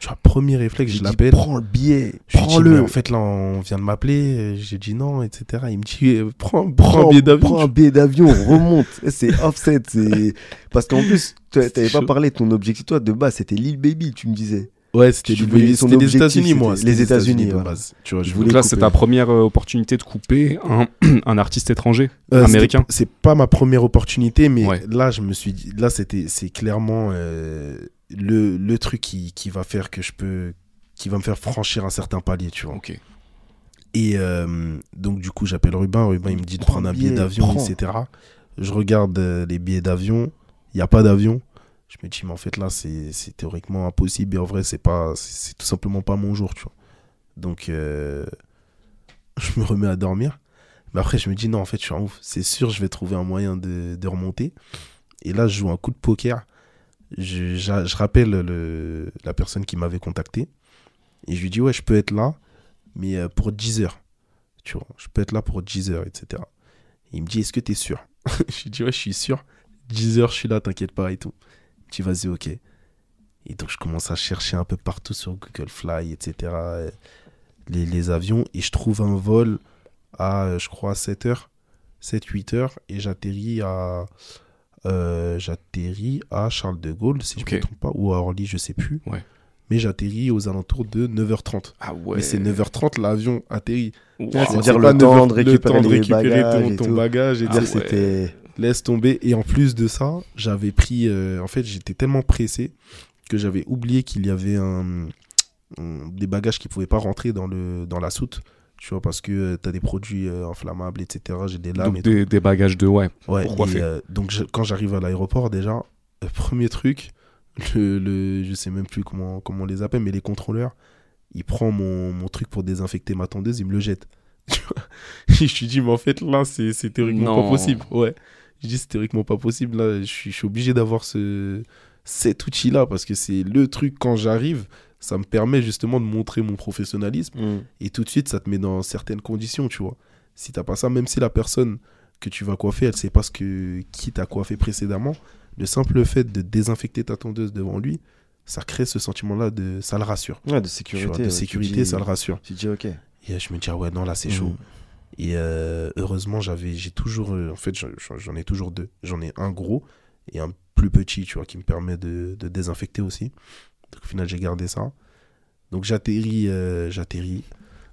A: Tu vois, premier réflexe,
B: J'ai
A: je
B: dit,
A: l'appelle.
B: prends le billet, prends-le.
A: en fait, là, on vient de m'appeler. J'ai dit non, etc. Il me dit, euh, prends, prends un billet d'avion.
B: Prends un billet d'avion, remonte. C'est offset. c'est- Parce qu'en plus, tu n'avais pas parlé de ton objectif. Toi, de base, c'était l'île Baby, tu me disais.
A: Ouais, c'était les États-Unis, moi.
B: les États-Unis,
A: de
B: voilà.
A: base. Tu vois, je.
C: Donc là, c'est ta première euh, opportunité de couper un, un artiste étranger,
A: Euh,
C: américain?
A: C'est pas ma première opportunité, mais
C: Ouais.
A: là, je me suis dit, là, c'était, c'est clairement euh, le, le truc qui, qui va faire que je peux, qui va me faire franchir un certain palier, tu vois.
C: Ok.
A: Et donc, du coup, j'appelle Ruben. Ruben, il me dit de prendre un
B: le
A: billet d'avion, etc. Je regarde les billets d'avion. Il n'y a pas d'avion. Je me dis, mais en fait, là, c'est théoriquement impossible. Et en vrai, c'est pas, c'est tout simplement pas mon jour, tu vois. Donc, euh, je me remets à dormir. Mais après, je me dis, non, en fait, je suis en ouf. C'est sûr, je vais trouver un moyen de, de remonter. Et là, je joue un coup de poker. Je, rappelle le, la personne qui m'avait contacté. Et je lui dis, ouais, je peux être là, mais euh, pour 10 heures. Tu vois, je peux être là pour 10 heures, etc. Et il me dit, est-ce que tu es sûr? Je lui dis, ouais, je suis sûr. 10 heures, je suis là, t'inquiète pas et tout. Tu vas-y, ok. Et donc, je commence à chercher un peu partout sur Google Fly, etc. euh, Les, les avions. Et je trouve un vol à, euh, je crois, 7 heures. 7-8 heures. Et j'atterris à. euh, j'atterris à Charles de Gaulle, si je ne me trompe pas, ou à Orly, je sais plus.
C: Ouais.
A: mais j'atterris aux alentours de 9h30.
C: Ah ouais.
A: Mais c'est 9h30, l'avion atterrit.
B: C'est-à-dire le, temps de récupérer, le temps de récupérer ton, bagage.
A: Et ah c'était laisse tomber. Et en plus de ça, j'avais pris. Euh, en fait, j'étais tellement pressé que j'avais oublié qu'il y avait un, des bagages qui pouvaient pas rentrer dans, le, dans la soute. Tu vois, parce que euh, tu as des produits euh, inflammables, etc. J'ai des lames.
C: Donc des, des, bagages de ouais.
A: Ouais. donc quand j'arrive à l'aéroport, déjà, premier truc, le, le, je sais même plus comment, comment on les appelle, mais les contrôleurs, il prend mon, mon truc pour désinfecter ma tondeuse, il me le jette. je me suis dit, mais en fait, là, c'est théoriquement pas possible. Ouais. Je dis, c'est théoriquement pas possible. Là, je suis, je suis obligé d'avoir ce, cet outil-là parce que c'est le truc, quand j'arrive, ça me permet justement de montrer mon professionnalisme. Mm. Et tout de suite, ça te met dans certaines conditions, tu vois. Si t'as pas ça, même si la personne que tu vas coiffer, elle sait pas ce que, qui t'a coiffé précédemment, le simple fait de désinfecter ta tondeuse devant lui, ça crée ce sentiment-là de. Ça le rassure.
B: Ouais, de sécurité.
A: de sécurité, ça le rassure.
B: Tu dis, ok.
A: Et je me dis, ah ouais, non, là, c'est chaud. Et euh, heureusement, j'avais, j'ai toujours. Euh, en fait, j'en ai toujours deux. J'en ai un gros et un plus petit, tu vois, qui me permet de, de désinfecter aussi. Donc au final, j'ai gardé ça. Donc j'atterris. Euh, j'atterris.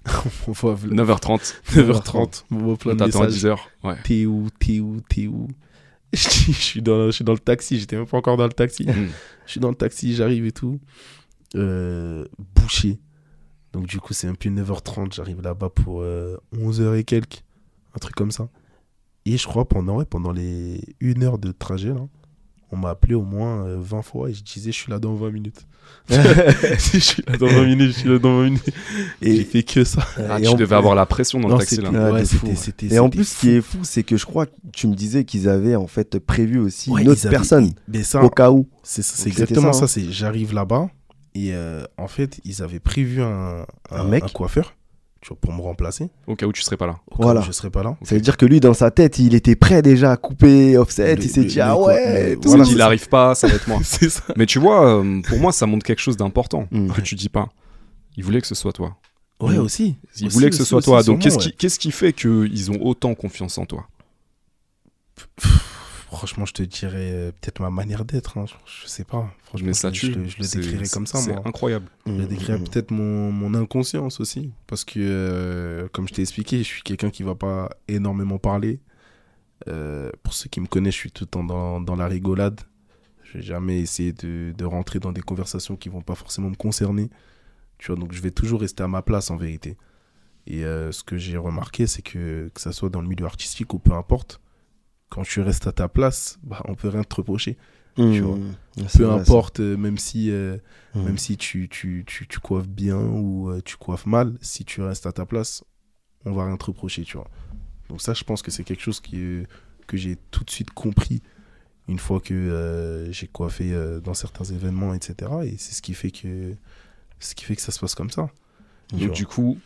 C: 9h30.
A: 9h30. On
C: t'attend à 10h.
A: Ouais. T'es où T'es où T'es où? Je, suis dans, je suis dans le taxi, j'étais même pas encore dans le taxi. Hmm. je suis dans le taxi, j'arrive et tout. Euh, bouché. Donc du coup, c'est un peu 9h30, j'arrive là-bas pour 11h euh, et quelques. Un truc comme ça. Et je crois pendant, pendant les 1 heure de trajet, là, on m'a appelé au moins 20 euh, fois et je disais je suis là dans 20 minutes. je suis là dans 20 minutes, je suis là dans 20 minutes. Et j'ai fait que ça.
C: Ah, tu devais avoir la pression dans le taxi là.
B: Ouais, et en plus, ce qui est fou, c'est que je crois que tu me disais qu'ils avaient en fait prévu aussi une autre personne
A: mais ça,
B: au cas où.
A: C'est exactement ça. Hein. c'est J'arrive là-bas et euh, en fait, ils avaient prévu un, un, mec un coiffeur pour me remplacer.
C: Au cas où tu serais pas là.
A: Au voilà. Cas où je serais pas là.
B: Ça veut dire que lui, dans sa tête, il était prêt déjà à couper offset. il s'est dit, ah ouais.
C: Voilà, il n'arrive pas, ça va être moi. ça. Mais tu vois, euh, pour moi, ça montre quelque chose d'important que tu dis pas. Il voulait que ce soit toi.
A: Ouais, aussi.
C: Il voulait que ce soit toi. Donc, qu'est-ce qui, qu'est-ce qui fait qu'ils ont autant confiance en toi?
A: Franchement, je te dirais euh, peut-être ma manière d'être. Hein. Je, sais pas. Franchement,
C: Mais ça
A: je, je, le décrirais comme ça.
C: C'est incroyable.
A: Je le décrirais mmh, mmh. peut-être mon, mon, inconscience aussi. Parce que, euh, comme je t'ai expliqué, je suis quelqu'un qui va pas énormément parler. Euh, pour ceux qui me connaissent, je suis tout le temps dans, dans la rigolade. Je vais jamais essayer de, de, rentrer dans des conversations qui vont pas forcément me concerner. Tu vois, donc je vais toujours rester à ma place en vérité. Et ce que j'ai remarqué, c'est que, que ça soit dans le milieu artistique ou peu importe, quand tu restes à ta place, bah, on peut rien te reprocher. Mmh. Peu importe, euh, même si, euh, mmh. même si tu, tu, tu, tu, coiffes bien ou euh, tu coiffes mal, si tu restes à ta place, on va rien te reprocher, tu vois. Donc ça, je pense que c'est quelque chose qui, que j'ai tout de suite compris une fois que j'ai coiffé dans certains événements, etc. Et c'est ce qui fait que ce qui fait que ça se passe comme ça.
C: Donc, du coup,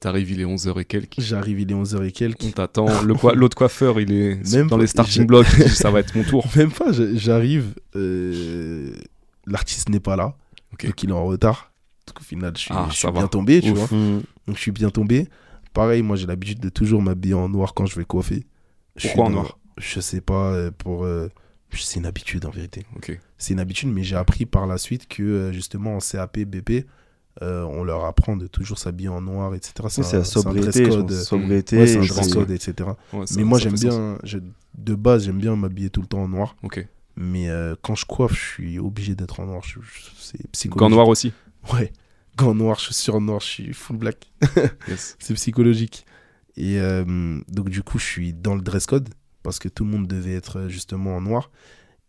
C: T'arrives, il est 11h et quelques.
A: J'arrive, il est 11h et quelques.
C: On t'attend. L'autre coiffeur, il est Même dans les starting blocks. ça va être mon tour.
A: Même pas, j'arrive. Euh, l'artiste n'est pas là. Donc il est en retard. Donc au final, je suis, ah, bien tombé, tu vois. Mm. Donc je suis bien tombé. Pareil, moi j'ai l'habitude de toujours m'habiller en noir quand je vais coiffer.
C: Pourquoi en noir?
A: Je sais pas, euh, pour. Euh, c'est une habitude en vérité. C'est une habitude, mais j'ai appris par la suite que justement en CAP, BP, euh, on leur apprend de toujours s'habiller en noir, etc.
B: C'est un, sobriété,
A: dress code,
B: sobriété
A: un dress code, etc. mais moi, j'aime bien, de base, j'aime bien m'habiller tout le temps en noir.
C: Ok.
A: Mais euh, quand je coiffe, je suis obligé d'être en noir. C'est psychologique.
C: Gants noir aussi
A: Ouais. Gants noirs, chaussures noires, je suis full black. C'est psychologique. Et euh, donc, du coup, je suis dans le dress code parce que tout le monde devait être justement en noir.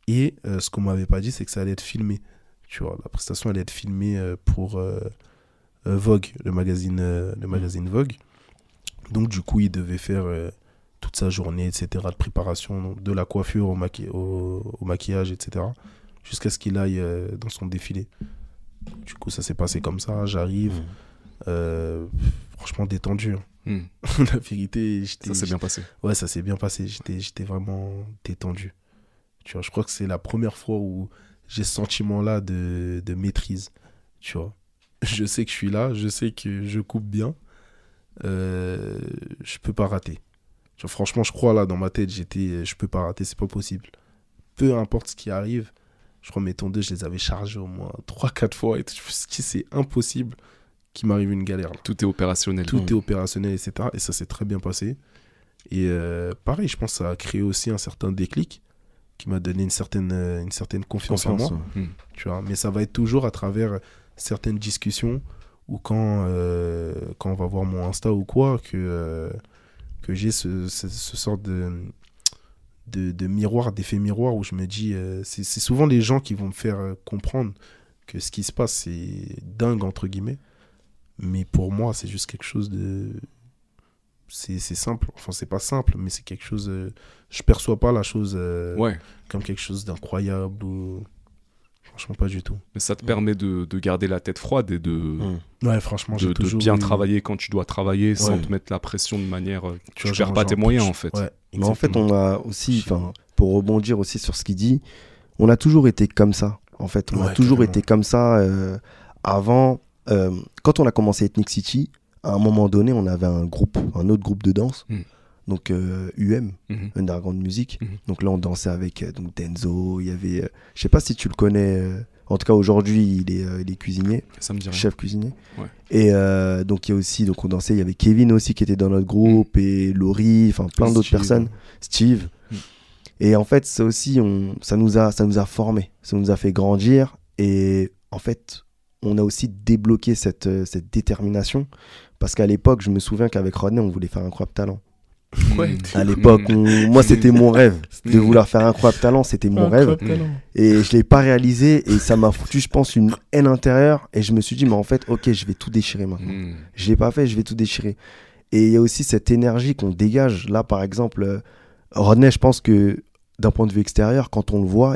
A: Et ce qu'on m'avait pas dit, c'est que ça allait être filmé. Tu vois, la prestation allait être filmée euh, pour euh, euh, Vogue, le magazine, le magazine Vogue. Donc, du coup, il devait faire toute sa journée, etc., de préparation, de la coiffure au, au, maquillage, etc., jusqu'à ce qu'il aille dans son défilé. Du coup, ça s'est passé comme ça. J'arrive, mmh. franchement détendu. Hein. Mmh. la vérité,
C: ça s'est bien passé.
A: Ouais, ça s'est bien passé. J'étais vraiment détendu. Tu vois, je crois que c'est la première fois où j'ai ce sentiment-là de, de, maîtrise, tu vois. Je sais que je suis là, je sais que je coupe bien, euh, je peux pas rater. franchement, je crois là, dans ma tête, j'étais, je peux pas rater, c'est pas possible. Peu importe ce qui arrive, Je crois mes tondeuses, je les avais chargées au moins 3-4 fois. Et je me suis dit, c'est impossible qu'il m'arrive une galère.
C: Tout est opérationnel.
A: Tout est opérationnel, etc. Et ça s'est très bien passé. Et euh, pareil, je pense que ça a créé aussi un certain déclic qui m'a donné une certaine, euh, une certaine confiance, en moi. Hmm. Tu vois Mais ça va être toujours à travers certaines discussions ou quand, euh, quand on va voir mon Insta ou quoi, que, que j'ai ce, ce, sort de, de, de miroir, d'effet miroir où je me dis, c'est souvent les gens qui vont me faire comprendre que ce qui se passe, c'est dingue, entre guillemets. Mais pour moi, c'est juste quelque chose de. C'est simple. Enfin, c'est pas simple, mais c'est quelque chose. Euh, je perçois pas la chose euh, comme quelque chose d'incroyable ou. Franchement, pas du tout.
C: Mais ça te permet de, de, garder la tête froide et de.
A: Mmh. Ouais, franchement,
C: de, de bien travailler quand tu dois travailler sans te mettre la pression de manière. Euh, tu, ne perds pas tes moyens, en fait.
B: mais en fait, on a aussi. Pour rebondir aussi sur ce qu'il dit, on a toujours été comme ça. En fait, on a toujours été comme ça. avant, euh, quand on a commencé Ethnic City, à un moment donné, on avait un groupe, un autre groupe de danse. Hmm. Donc UM, euh. Underground Music. Mhm. Donc là, on dansait avec euh, donc Denzo. Il y avait, je sais pas si tu le connais. en tout cas, aujourd'hui, il est, il est cuisinier, chef cuisinier. Et donc il y a aussi, donc on dansait. Il y avait Kevin aussi qui était dans notre groupe hmm. et Laurie, enfin plein d'autres personnes. Steve. Hmm. Et en fait, ça aussi, on, ça nous a, ça nous a formés, ça nous a fait grandir. Et en fait, on a aussi débloqué cette, euh, cette détermination. Parce qu'à l'époque, je me souviens qu'avec Rodney, on voulait faire un crop talent. Ouais. À l'époque, moi, c'était mon rêve de vouloir faire un crop talent. C'était mon rêve. Et je l'ai pas réalisé. Et ça m'a foutu, je pense, une haine intérieure. Et je me suis dit, mais en fait, ok, je vais tout déchirer maintenant. Hmm. Je l'ai pas fait, je vais tout déchirer. Et il y a aussi cette énergie qu'on dégage. Là, par exemple, euh, Rodney, je pense que d'un point de vue extérieur, quand on le voit,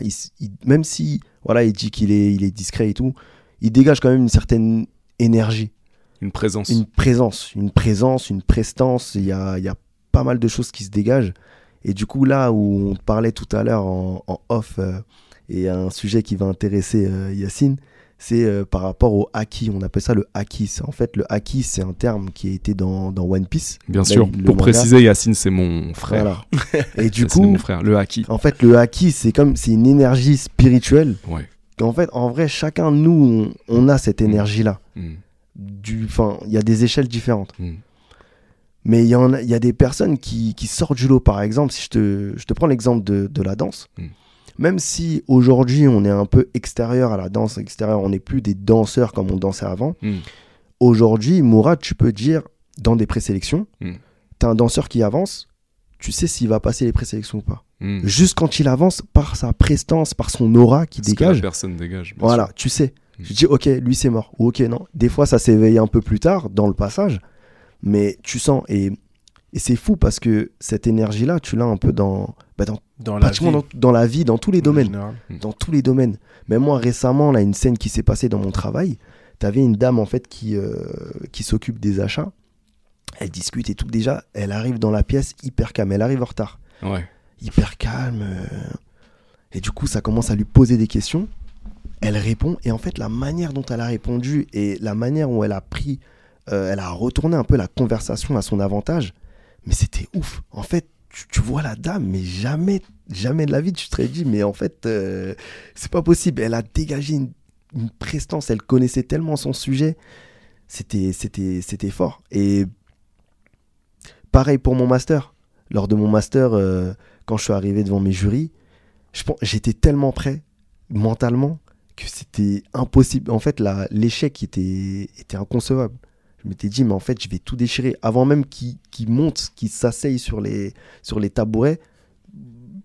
B: même si voilà, il dit qu'il est, il est discret et tout, il dégage quand même une certaine énergie.
C: Une présence.
B: Une présence, une présence, une prestance. Il y a, il y a pas mal de choses qui se dégagent. Et du coup, là où on parlait tout à l'heure en, off, euh, et un sujet qui va intéresser euh, Yacine, c'est euh, par rapport au haki. On appelle ça le haki. En fait, le haki, c'est un terme qui a été dans, dans One Piece.
C: Bien sûr. Pour préciser, Yacine, c'est mon frère.
B: Et du coup,
C: mon frère. Le haki.
B: En fait, le haki, c'est comme c'est une énergie spirituelle ouais qu'en fait, en vrai, chacun de nous, on, a cette mm. énergie-là. Mm. Du, enfin, il y a des échelles différentes. Mm. Mais il y, en a, y a des personnes qui, qui, sortent du lot, par exemple, si je te, je te prends l'exemple de, de, la danse. Même si aujourd'hui on est un peu extérieur à la danse extérieure, on n'est plus des danseurs comme on dansait avant. Aujourd'hui, Mourad, tu peux dire, dans des présélections, tu as un danseur qui avance, tu sais s'il va passer les présélections ou pas. Hmm. Juste quand il avance, par sa prestance, par son aura qui dégage.
C: personne dégage.
B: Voilà, tu sais. Hmm. Je dis, ok, lui c'est mort. Ou ok, non. Des fois, ça s'éveille un peu plus tard dans le passage. Mais tu sens. Et, et c'est fou parce que cette énergie-là, tu l'as un peu dans. Bah, dans, dans, la vie. Dans, la vie, dans tous les domaines. Hmm. Dans tous les domaines. Mais moi, récemment, là, une scène qui s'est passée dans mon travail. Tu avais une dame, en fait, qui, euh, qui s'occupe des achats. Elle discute et tout. Déjà, elle arrive dans la pièce hyper calme. Elle arrive en retard. Ouais hyper calme. Euh. Et du coup, ça commence à lui poser des questions. Elle répond. Et en fait, la manière dont elle a répondu et la manière où elle a pris, euh, elle a retourné un peu la conversation à son avantage. Mais c'était ouf. En fait, tu, vois la dame, mais jamais, jamais de la vie, tu te dit, mais en fait, euh, c'est pas possible. Elle a dégagé une, une, prestance. Elle connaissait tellement son sujet. C'était, c'était, c'était fort. Et pareil pour mon master. Lors de mon master, quand je suis arrivé devant mes jurys, j'étais tellement prêt mentalement que c'était impossible. En fait, l'échec était, était inconcevable. Je m'étais dit, mais en fait, je vais tout déchirer. Avant même qu'ils montent, qu'ils s'asseyent sur les, sur les tabourets,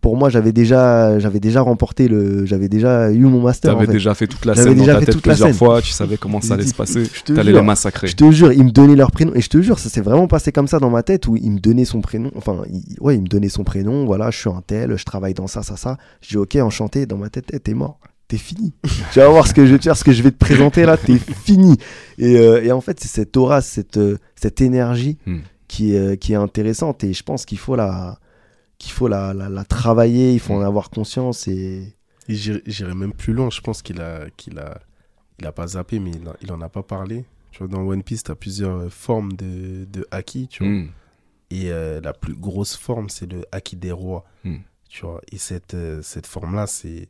B: pour moi, j'avais déjà, j'avais déjà remporté le, j'avais déjà eu mon master.
C: T'avais déjà fait toute la scène dans ta tête plusieurs fois. Tu savais comment ça allait se passer. T'allais les massacrer.
B: Je te jure, ils me donnaient leur prénom et je te jure, ça s'est vraiment passé comme ça dans ma tête où ils me donnaient son prénom. Enfin, ouais, il me donnait son prénom. Voilà, je suis un tel, je travaille dans ça, ça, ça. Je dis ok, enchanté. Dans ma tête, eh, t'es mort t'es fini. tu vas voir ce que je vais te faire, ce que je vais te présenter là, t'es fini. Et, euh, et, en fait, c'est cette aura, cette, euh, cette énergie hmm. qui, est, euh, qui est intéressante. Et je pense qu'il faut la, qu'il faut la, la, travailler, il faut en mm. avoir conscience. Et,
A: j'irai même plus loin, je pense qu'il a, qu'il a, il a pas zappé, mais il, en a pas parlé. Tu vois, dans One Piece, tu as plusieurs formes de, de haki, tu vois. Mm. Et euh, la plus grosse forme, c'est le haki des rois. Mm. Tu vois, et cette, euh, cette forme-là, c'est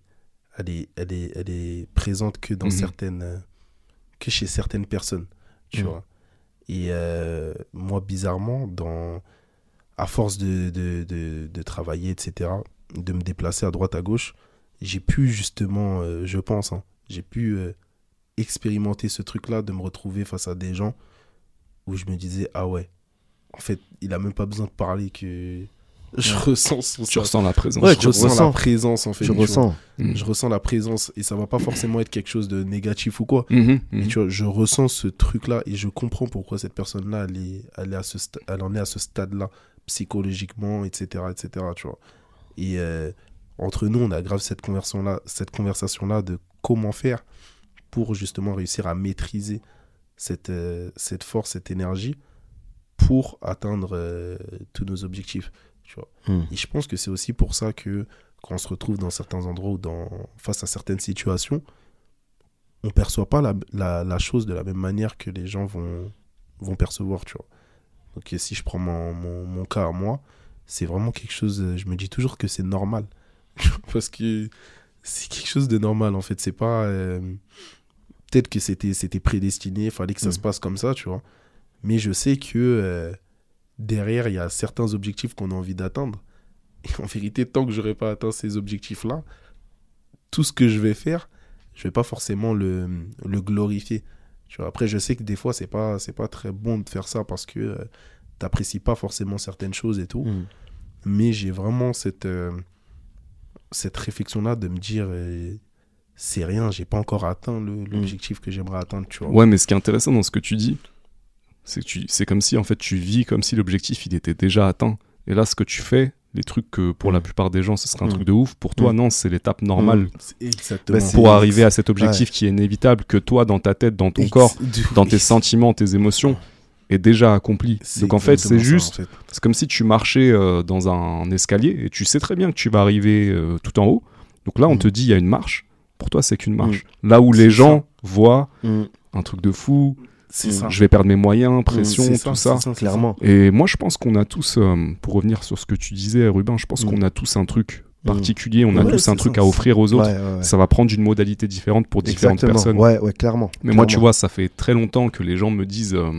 A: elle est, elle est, elle est présente que dans
C: Mhm.
A: certaines, euh, que chez certaines personnes, tu vois. Et euh, moi, bizarrement, dans, à force de, de, de, de travailler, etc., de me déplacer à droite, à gauche, j'ai pu justement, euh, je pense, hein, j'ai pu euh, expérimenter ce truc-là, de me retrouver face à des gens où je me disais, ah ouais, en fait, il a même pas besoin de parler que je ressens son
C: Tu ressens la présence.
B: Ouais,
A: je
B: tu
A: ressens
B: ressens.
A: la présence en fait. Tu
B: ressens.
C: Mm.
A: Je ressens la présence et ça va pas forcément être quelque chose de négatif ou quoi.
C: Mhm,
A: Mais
C: mhm.
A: tu vois, je ressens ce truc-là et je comprends pourquoi cette personne-là, elle, est, elle, est à ce sta- elle en est à ce stade-là, psychologiquement, etc., etc., tu vois. Et euh, entre nous, on a grave cette conversation-là, cette conversation-là de comment faire pour justement réussir à maîtriser cette, euh, cette force, cette énergie pour atteindre euh, tous nos objectifs, tu vois.
B: Mm.
A: Et je pense que c'est aussi pour ça que quand on se retrouve dans certains endroits ou dans, face à certaines situations, on perçoit pas la, la, la chose de la même manière que les gens vont, vont percevoir, tu vois. Donc si je prends mon, mon, mon cas à moi, c'est vraiment quelque chose, euh, je me dis toujours que c'est normal. Parce que c'est quelque chose de normal, en fait. C'est pas... euh, Peut-être que c'était c'était prédestiné, il fallait que ça
B: Mm.
A: se passe comme ça, tu vois. Mais je sais que euh, derrière, il y a certains objectifs qu'on a envie d'atteindre. Et en vérité, tant que j'aurai pas atteint ces objectifs-là, tout ce que je vais faire, je vais pas forcément le, le glorifier. Tu vois, après, je sais que des fois, c'est pas, c'est pas très bon de faire ça parce que euh, t'apprécies pas forcément certaines choses et tout.
B: Mm.
A: Mais j'ai vraiment cette, euh, cette réflexion-là de me dire, euh, c'est rien, j'ai pas encore atteint le- l'objectif que j'aimerais atteindre, tu vois.
C: Ouais, mais ce qui est intéressant dans ce que tu dis, c'est que tu, c'est comme si en fait tu vis comme si l'objectif il était déjà atteint. Et là, ce que tu fais, les trucs que pour la
B: Mm.
C: plupart des gens ce serait un
B: Mm.
C: truc de ouf, pour toi
B: Mm.
C: non, c'est l'étape normale.
A: C'est Exactement.
B: Bah,
C: pour arriver à cet objectif qui est inévitable que toi dans ta tête, dans ton
A: Ex-
C: corps, dans tes sentiments, tes émotions est déjà accompli. Donc en fait, c'est juste
A: en fait.
C: C'est comme si tu marchais euh, dans un escalier et tu sais très bien que tu vas arriver euh, tout en haut. Donc là, on
B: Mm.
C: te dit il y a une marche. Pour toi, c'est qu'une marche. Là où les gens voient
B: Mm.
C: un truc de fou.
A: Ça.
C: je vais perdre mes moyens, pression,
A: C'est
C: tout
A: ça,
B: Clairement.
C: Et moi, je pense qu'on a tous, euh, pour revenir sur ce que tu disais, Ruben, je pense
B: Mm.
C: qu'on a tous un truc
B: Mm.
C: particulier, on a
A: Ouais,
C: tous un truc
A: ça,
C: à offrir aux autres.
B: Ouais, ouais, ouais.
C: Ça va prendre une modalité différente pour différentes
B: Exactement.
C: personnes.
B: Ouais, ouais, clairement.
C: Mais moi, tu vois, ça fait très longtemps que les gens me disent euh,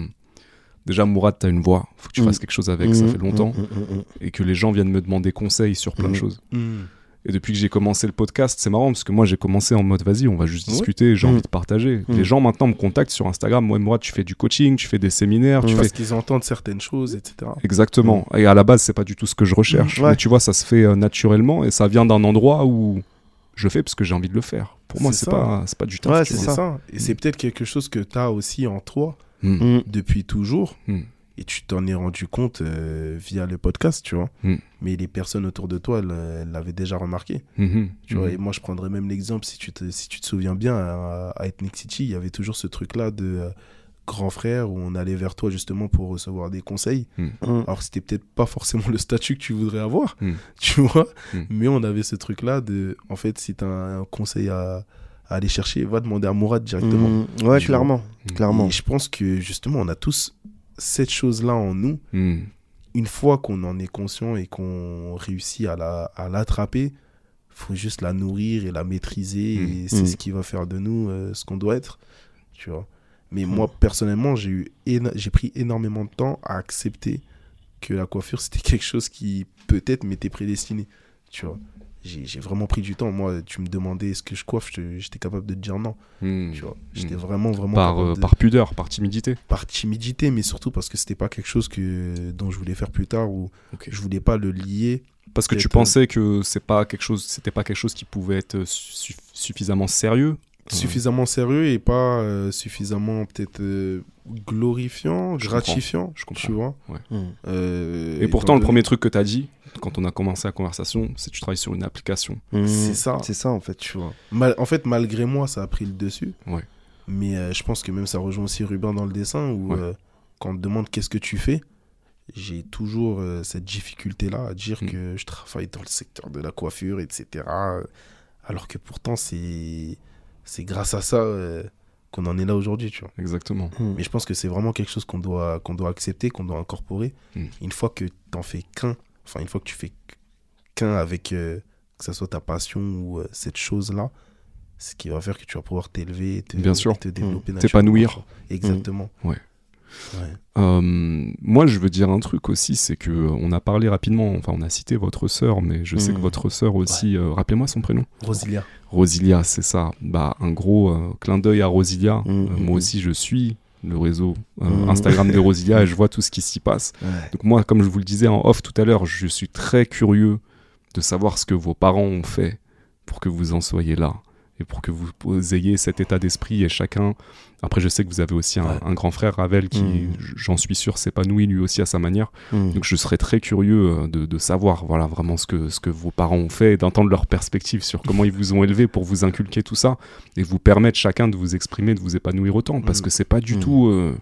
C: Déjà, Mourad, t'as une voix, faut que tu
B: Mm.
C: fasses quelque chose avec, ça
B: Mm,
C: fait longtemps.
B: mm, mm, mm,
C: Et que les gens viennent me demander conseil sur plein de
B: Mm.
C: choses.
A: Mm.
C: Et depuis que j'ai commencé le podcast, c'est marrant parce que moi j'ai commencé en mode vas-y, on va juste discuter, j'ai
B: Mm.
C: envie de partager.
B: Mm.
C: Les gens maintenant me contactent sur Instagram. Ouais, moi, tu fais du coaching, tu fais des séminaires, tu
B: Mm.
C: fais.
A: Parce qu'ils entendent certaines choses, etc.
C: Exactement. Et à la base, c'est pas du tout ce que je recherche.
B: Mm. Ouais.
C: Mais tu vois, ça se fait euh, naturellement et ça vient d'un endroit où je fais parce que j'ai envie de le faire. Pour moi,
A: C'est ça.
C: pas, c'est pas du taf.
B: Ouais, c'est.
A: C'est ça. Et c'est peut-être quelque chose que tu as aussi en toi
C: Mm.
B: mm.
A: depuis toujours.
C: Mm.
A: Et tu t'en es rendu compte euh, via le podcast, tu vois.
C: Mm.
A: Mais les personnes autour de toi, l'avaient déjà remarqué.
C: Mhm.
A: Tu vois,
C: Mhm.
A: et moi, je prendrais même l'exemple, si tu te, si tu te souviens bien, à, à Ethnic City, il y avait toujours ce truc-là de euh, grand frère où on allait vers toi justement pour recevoir des conseils.
B: Mm.
A: Alors que c'était peut-être pas forcément le statut que tu voudrais avoir,
C: Mm.
A: tu vois.
C: Mm.
A: Mais on avait ce truc-là de, en fait, si tu as un conseil à, à aller chercher, va demander à Mourad directement.
B: Mm. Ouais, clairement.
C: Mm.
B: Clairement.
A: Et je pense que justement, on a tous cette chose-là en nous.
C: Mm.
A: Une fois qu'on en est conscient et qu'on réussit à la- à l'attraper, faut juste la nourrir et la maîtriser.
C: Mm.
A: Et c'est
B: Mm.
A: ce qui va faire de nous euh, ce qu'on doit être. Tu vois. Mais moi, personnellement, j'ai eu éno- j'ai pris énormément de temps à accepter que la coiffure, c'était quelque chose qui peut-être m'était prédestiné. Tu vois. J'ai j'ai vraiment pris du temps. Moi, tu me demandais est-ce que je coiffe, j'étais capable de te dire non.
C: Mm.
A: Tu vois. J'étais
C: Mm.
A: vraiment, vraiment
C: Par, euh,
A: de-
C: par pudeur, par timidité.
A: par timidité, mais surtout parce que c'était pas quelque chose que, dont je voulais faire plus tard ou
C: Ok.
A: je voulais pas le lier.
C: Parce que tu
A: euh,
C: pensais que c'est pas quelque chose, c'était pas quelque chose qui pouvait être su- suffisamment sérieux?
A: Suffisamment sérieux et pas euh, suffisamment peut-être euh, glorifiant,
C: Je
A: gratifiant,
C: je comprends.
A: tu vois.
B: Mm.
A: Euh,
C: Et pourtant, le
A: donné-
C: premier truc que tu as dit, quand on a commencé la conversation, c'est que tu travailles sur une application.
B: Mm.
A: C'est ça.
B: C'est ça, en fait.
A: tu vois. Mal- en fait, malgré moi, ça a pris le dessus.
C: Ouais.
A: Mais euh, je pense que même ça rejoint aussi Ruben dans le dessin où
C: Ouais.
A: euh, quand on te demande qu'est-ce que tu fais, j'ai toujours euh, cette difficulté-là à dire
C: Mm.
A: que je travaille dans le secteur de la coiffure, etc. Alors que pourtant, c'est c'est grâce à ça euh, qu'on en est là aujourd'hui, tu vois.
C: Exactement.
B: Mm.
A: Mais je pense que c'est vraiment quelque chose qu'on doit, qu'on doit accepter, qu'on doit incorporer. Une fois que t'en fais qu'un, enfin une fois que tu fais qu'un avec, euh, que ce soit ta passion ou euh, cette chose-là, ce qui va faire que tu vas pouvoir t'élever, te,
C: Bien sûr.
A: te développer,
C: mmh. t'épanouir.
A: Exactement.
C: Ouais. Euh, moi, je veux dire un truc aussi, c'est que euh, on a parlé rapidement, enfin, on a cité votre sœur, mais je sais que votre sœur aussi. Rappelez-moi son prénom.
A: Rosilia.
C: Rosilia, c'est ça. Bah, un gros clin d'œil à Rosilia. moi aussi, je suis le réseau Instagram de Rosilia et je vois tout ce qui s'y passe. Donc moi, comme je vous le disais en off tout à l'heure, je suis très curieux de savoir ce que vos parents ont fait pour que vous en soyez là et pour que vous ayez cet état d'esprit et chacun. Après, je sais que vous avez aussi un, grand frère, Ravel, qui, mmh. j'en suis sûr, s'épanouit lui aussi à sa manière. Mmh. Donc, je serais très curieux euh, de, savoir, voilà, vraiment ce que, ce que vos parents ont fait et d'entendre leur perspective sur comment ils vous ont élevé pour vous inculquer tout ça et vous permettre chacun de vous exprimer, de vous épanouir autant. Parce mmh. que c'est pas du tout. Euh,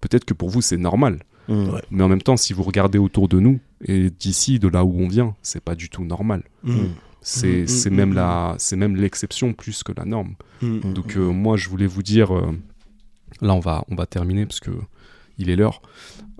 C: peut-être que pour vous, c'est normal. Mais en même temps, si vous regardez autour de nous et d'ici, de là où on vient, c'est pas du tout normal. C'est mm, mm, même mm, la, c'est même l'exception plus que la norme. Donc euh, moi, je voulais vous dire, euh, là on va, on va terminer parce que il est l'heure.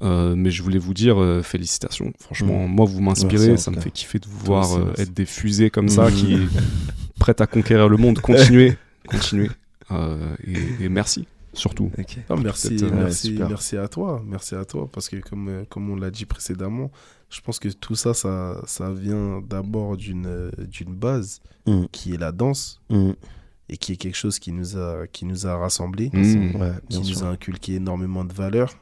C: Euh, mais je voulais vous dire félicitations. Franchement, moi vous m'inspirez, ça me fait kiffer de vous voir être des fusées comme ça, qui prêtes à conquérir le monde. Continuez, continuez. Et, merci surtout.
A: merci, merci, merci à toi, merci à toi parce que comme, comme on l'a dit précédemment, je pense que tout ça, ça, ça vient d'abord d'une d'une base mm. qui est la danse mm. et qui est quelque chose qui nous a, qui nous a rassemblés, mm. qui nous a inculqué énormément de valeurs.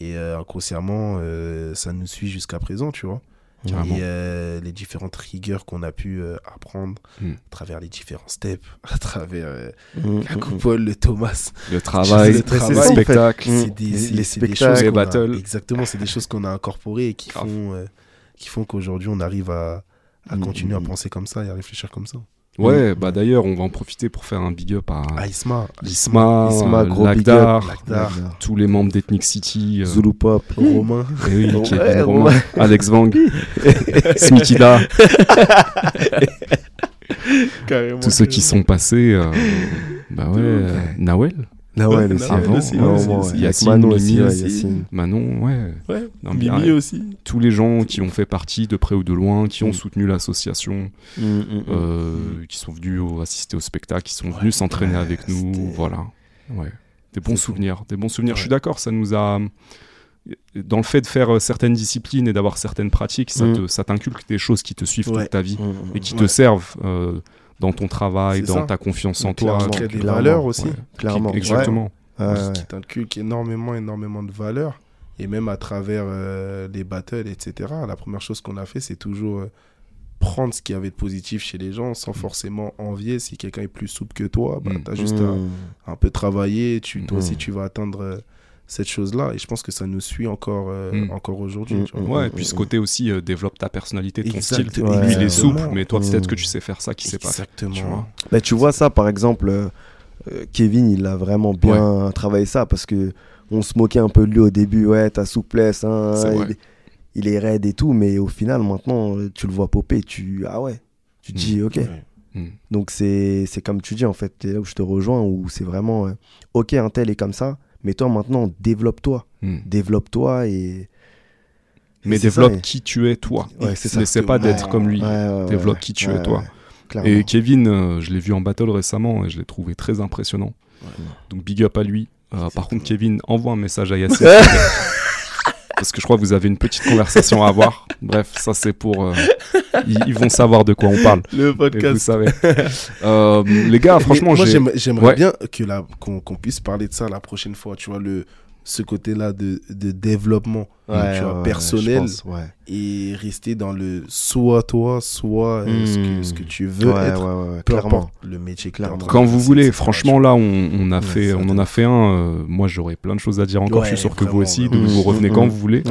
A: Et euh, inconsciemment, euh, ça nous suit jusqu'à présent, tu vois. Et euh, les différentes rigueurs qu'on a pu euh, apprendre hmm. à travers les différents steps, à travers euh, hmm, la hmm, coupole, le Thomas.
C: Le travail, le, spectacle,
A: c'est des, les spectacles, les battles. exactement, c'est des choses qu'on a incorporées et qui font, qui font qu'aujourd'hui on arrive à, à continuer à penser comme ça et à réfléchir comme ça.
C: Ouais, bah d'ailleurs, on va en profiter pour faire un big up à,
A: à Isma,
C: Isma, Isma gros Lagdar, tous les membres d'Ethnic City,
B: euh... Zulu Pop,
A: Romain,
C: et oui, ouais, Romain, Alex Vang, Smikida, tous ceux qui sont passés, euh, bah ouais, euh, Nawel.
B: Nawel aussi.
C: Avant, aussi, Yacine, Manon Mimi, aussi. Manon, ouais.
A: Ouais, non, Mimi aussi.
C: Tous les gens qui ont fait partie de près ou de loin, qui ont mm. soutenu l'association, mm, mm, euh, qui sont venus assister au spectacle, qui sont venus s'entraîner avec nous, voilà. Ouais. Des bons souvenirs, des bons souvenirs. Je suis d'accord, ça nous a dans le fait de faire euh, certaines disciplines et d'avoir certaines pratiques, ça t'inculque des choses qui te suivent toute ta vie et qui te servent euh, dans ton travail, dans ta confiance en toi.
A: Il y a des valeurs aussi.
C: Clairement. Exactement.
A: Qui t'inculque énormément, énormément de valeurs. Et même à travers euh, les battles, etc. La première chose qu'on a fait, c'est toujours euh, prendre ce qu'il y avait de positif chez les gens sans forcément envier. Si quelqu'un est plus souple que toi, bah, mm. tu as juste mm. à un peu travailler. Tu, toi aussi, mm. tu vas atteindre euh, cette chose-là. Et je pense que ça nous suit encore, encore aujourd'hui.
C: ouais, et puis ce côté aussi, développe ta personnalité, ton style. lui, il est souple, mais toi, peut-être que tu sais faire ça qui sait pas.
A: Exactement. Tu
B: vois, bah, tu vois ça, par exemple, Kevin, il a vraiment bien travaillé ça parce que on se moquait un peu de lui au début, ouais, ta souplesse, hein, il, est raide et tout, mais au final, maintenant, tu le vois popper, tu, ah ouais, tu te dis, mm. ok. Mm. Donc c'est comme tu dis, en fait, là où je te rejoins, où c'est vraiment, euh, ok, un tel est comme ça, mais toi, maintenant, développe-toi. Mm. Développe-toi et...
C: Mais développe qui tu es, toi.
B: Ouais,
C: N'essaie pas d'être comme lui. développe qui tu es, toi. Et Kevin, euh, je l'ai vu en battle récemment et je l'ai trouvé très impressionnant. Donc big up à lui. Euh, par contre, Kevin, envoie un message à Yassine. Parce que je crois que vous avez une petite conversation à avoir. Bref, ça c'est pour. Euh, ils, vont savoir de quoi on parle.
A: Le podcast.
C: Vous savez. Euh, les gars, franchement,
A: moi j'aimerais bien que qu'on puisse parler de ça la prochaine fois. Tu vois le ce côté-là de, de, développement personnel et rester dans le soit toi, soit euh, ce, que, ce, que, tu veux être,
B: clairement.
A: le métier clairement.
C: Quand vous voulez, franchement là, on, on a fait, on en a fait un. Euh, moi, j'aurais plein de choses à dire encore. je suis sûr que vous aussi. Donc vous revenez quand vous voulez.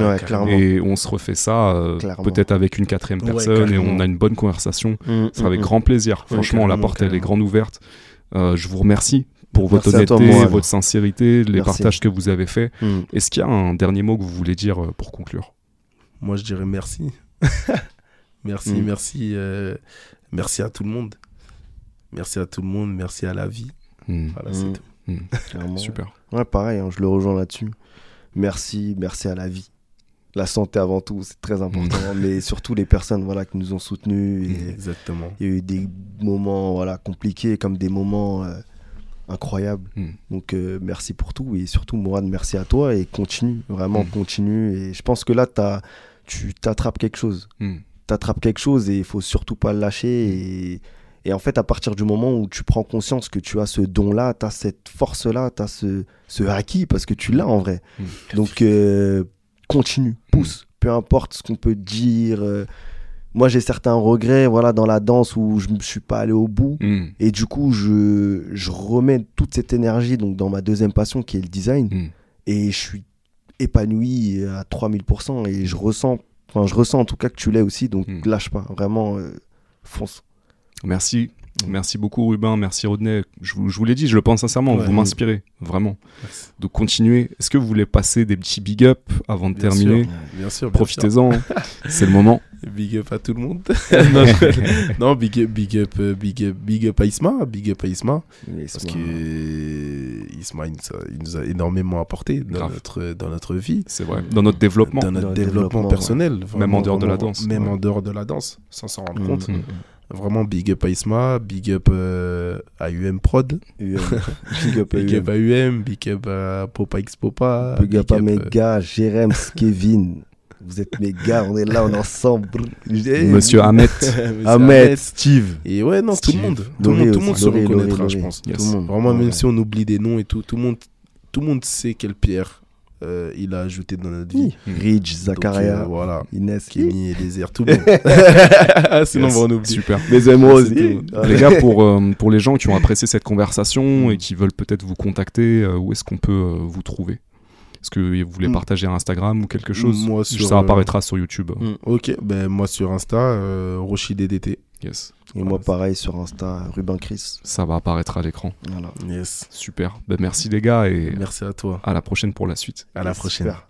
C: Et on se refait ça, euh, peut-être avec une quatrième personne et on a une bonne conversation. Mm, ça sera avec mm, grand plaisir. Franchement, la porte elle est grande ouverte. je vous remercie pour votre honnêteté, votre sincérité, les partages que vous avez faits. Hmm. Est-ce qu'il y a un dernier mot que vous voulez dire euh, pour conclure?
A: Moi, je dirais merci. merci, hmm. merci, euh, merci à tout le monde. Merci à tout le monde, merci à la vie. Hmm. Voilà, c'est
C: tout. Super.
B: Ouais, pareil, hein, je le rejoins là-dessus. Merci, merci à la vie. la santé avant tout, c'est très important, mais surtout les personnes voilà, qui nous ont soutenus.
A: Exactement.
B: Il y a eu des moments voilà, compliqués comme des moments euh, incroyables.
C: Mm.
B: Donc euh, merci pour tout et surtout Mourad, merci à toi et continue, vraiment
C: Mm.
B: continue. Et je pense que là, as, tu t'attrapes quelque chose.
C: Mm.
B: T'attrapes quelque chose et il faut surtout pas le lâcher. Et, et en fait, à partir du moment où tu prends conscience que tu as ce don-là, tu as cette force-là, tu as ce, ce acquis, parce que tu l'as en vrai. Donc, euh, continue, pousse, peu importe ce qu'on peut dire. euh, moi, j'ai certains regrets voilà, dans la danse où je ne suis pas allé au bout.
C: Mm.
B: Et du coup, je, je remets toute cette énergie donc, dans ma deuxième passion qui est le design.
C: Mm.
B: Et je suis épanoui à 3000%. Et je ressens, enfin, je ressens en tout cas que tu l'es aussi. Donc,
C: Mm.
B: lâche pas. Vraiment, euh, fonce.
C: Merci. Merci beaucoup Rubin, merci Rodney. Je vous, je vous l'ai dit, je le pense sincèrement,
A: Ouais.
C: vous m'inspirez, vraiment.
A: Merci.
C: Donc continuez. Est-ce que vous voulez passer des petits big up avant de
A: Bien
C: terminer
A: sûr, Bien sûr.
C: Profitez-en, c'est le moment.
A: Big up à tout le monde. non, je- non, big up, big up, euh, big up, big up à Isma, big up à Isma. Parce que Isma, il nous a, il nous a énormément apporté dans notre, dans notre vie.
C: C'est vrai. Dans notre développement.
A: Dans notre
B: Dans
A: développement,
B: développement,
A: personnel.
C: Même
A: vraiment,
C: en dehors de la danse.
A: Même
C: Ouais.
A: en dehors de la danse, sans s'en rendre
B: Mm,
A: compte.
C: Mm.
A: Vraiment big up à Isma, big up euh, à UM Prod,
B: UM. Big up à
A: big up
B: UM.
A: à UM, big up à Popa X Popa.
B: Big up à mes
A: euh,
B: gars, Jérémy, Kevin. Vous êtes mes gars, on est là, on est ensemble.
C: Monsieur Ahmed.
A: Monsieur
B: Ahmed, Steve.
A: Et ouais, non, tout
C: Steve.
A: le monde. Tout le monde, tout le monde
B: aussi,
A: se
B: Laurie,
A: reconnaîtra,
B: Laurie,
A: je pense.
C: Yes.
B: Tout le monde.
A: Vraiment,
B: Ouais.
A: même si on oublie des noms et tout, tout le monde, tout le monde sait quelle pierre euh, il a ajouté dans notre vie.
B: Ridge,
A: Donc,
B: Zakaria,
A: euh, voilà.
B: Inès.
A: Kenny et Désir, tout le monde. Sinon,
C: Yes.
A: on oublier.
C: Super.
B: Aussi.
A: tout.
B: Ah,
C: Les gars, pour, euh, pour les gens qui ont apprécié cette conversation et qui veulent peut-être vous contacter, euh, où est-ce qu'on peut euh, vous trouver? Est-ce que vous voulez
A: Mm.
C: partager un Instagram ou quelque chose?
A: Moi, sur,
C: Ça
A: euh,
C: apparaîtra sur YouTube.
A: Mm, Ok, ben moi sur Insta, euh, Roshi DDT.
C: Yes.
B: Et moi, pareil, sur Insta, Ruben Chris.
C: Ça va apparaître à l'écran.
B: Voilà.
A: Yes.
C: Super. Ben, merci les gars et
A: Merci à toi.
C: à la prochaine pour la suite.
A: À la prochaine.
B: super.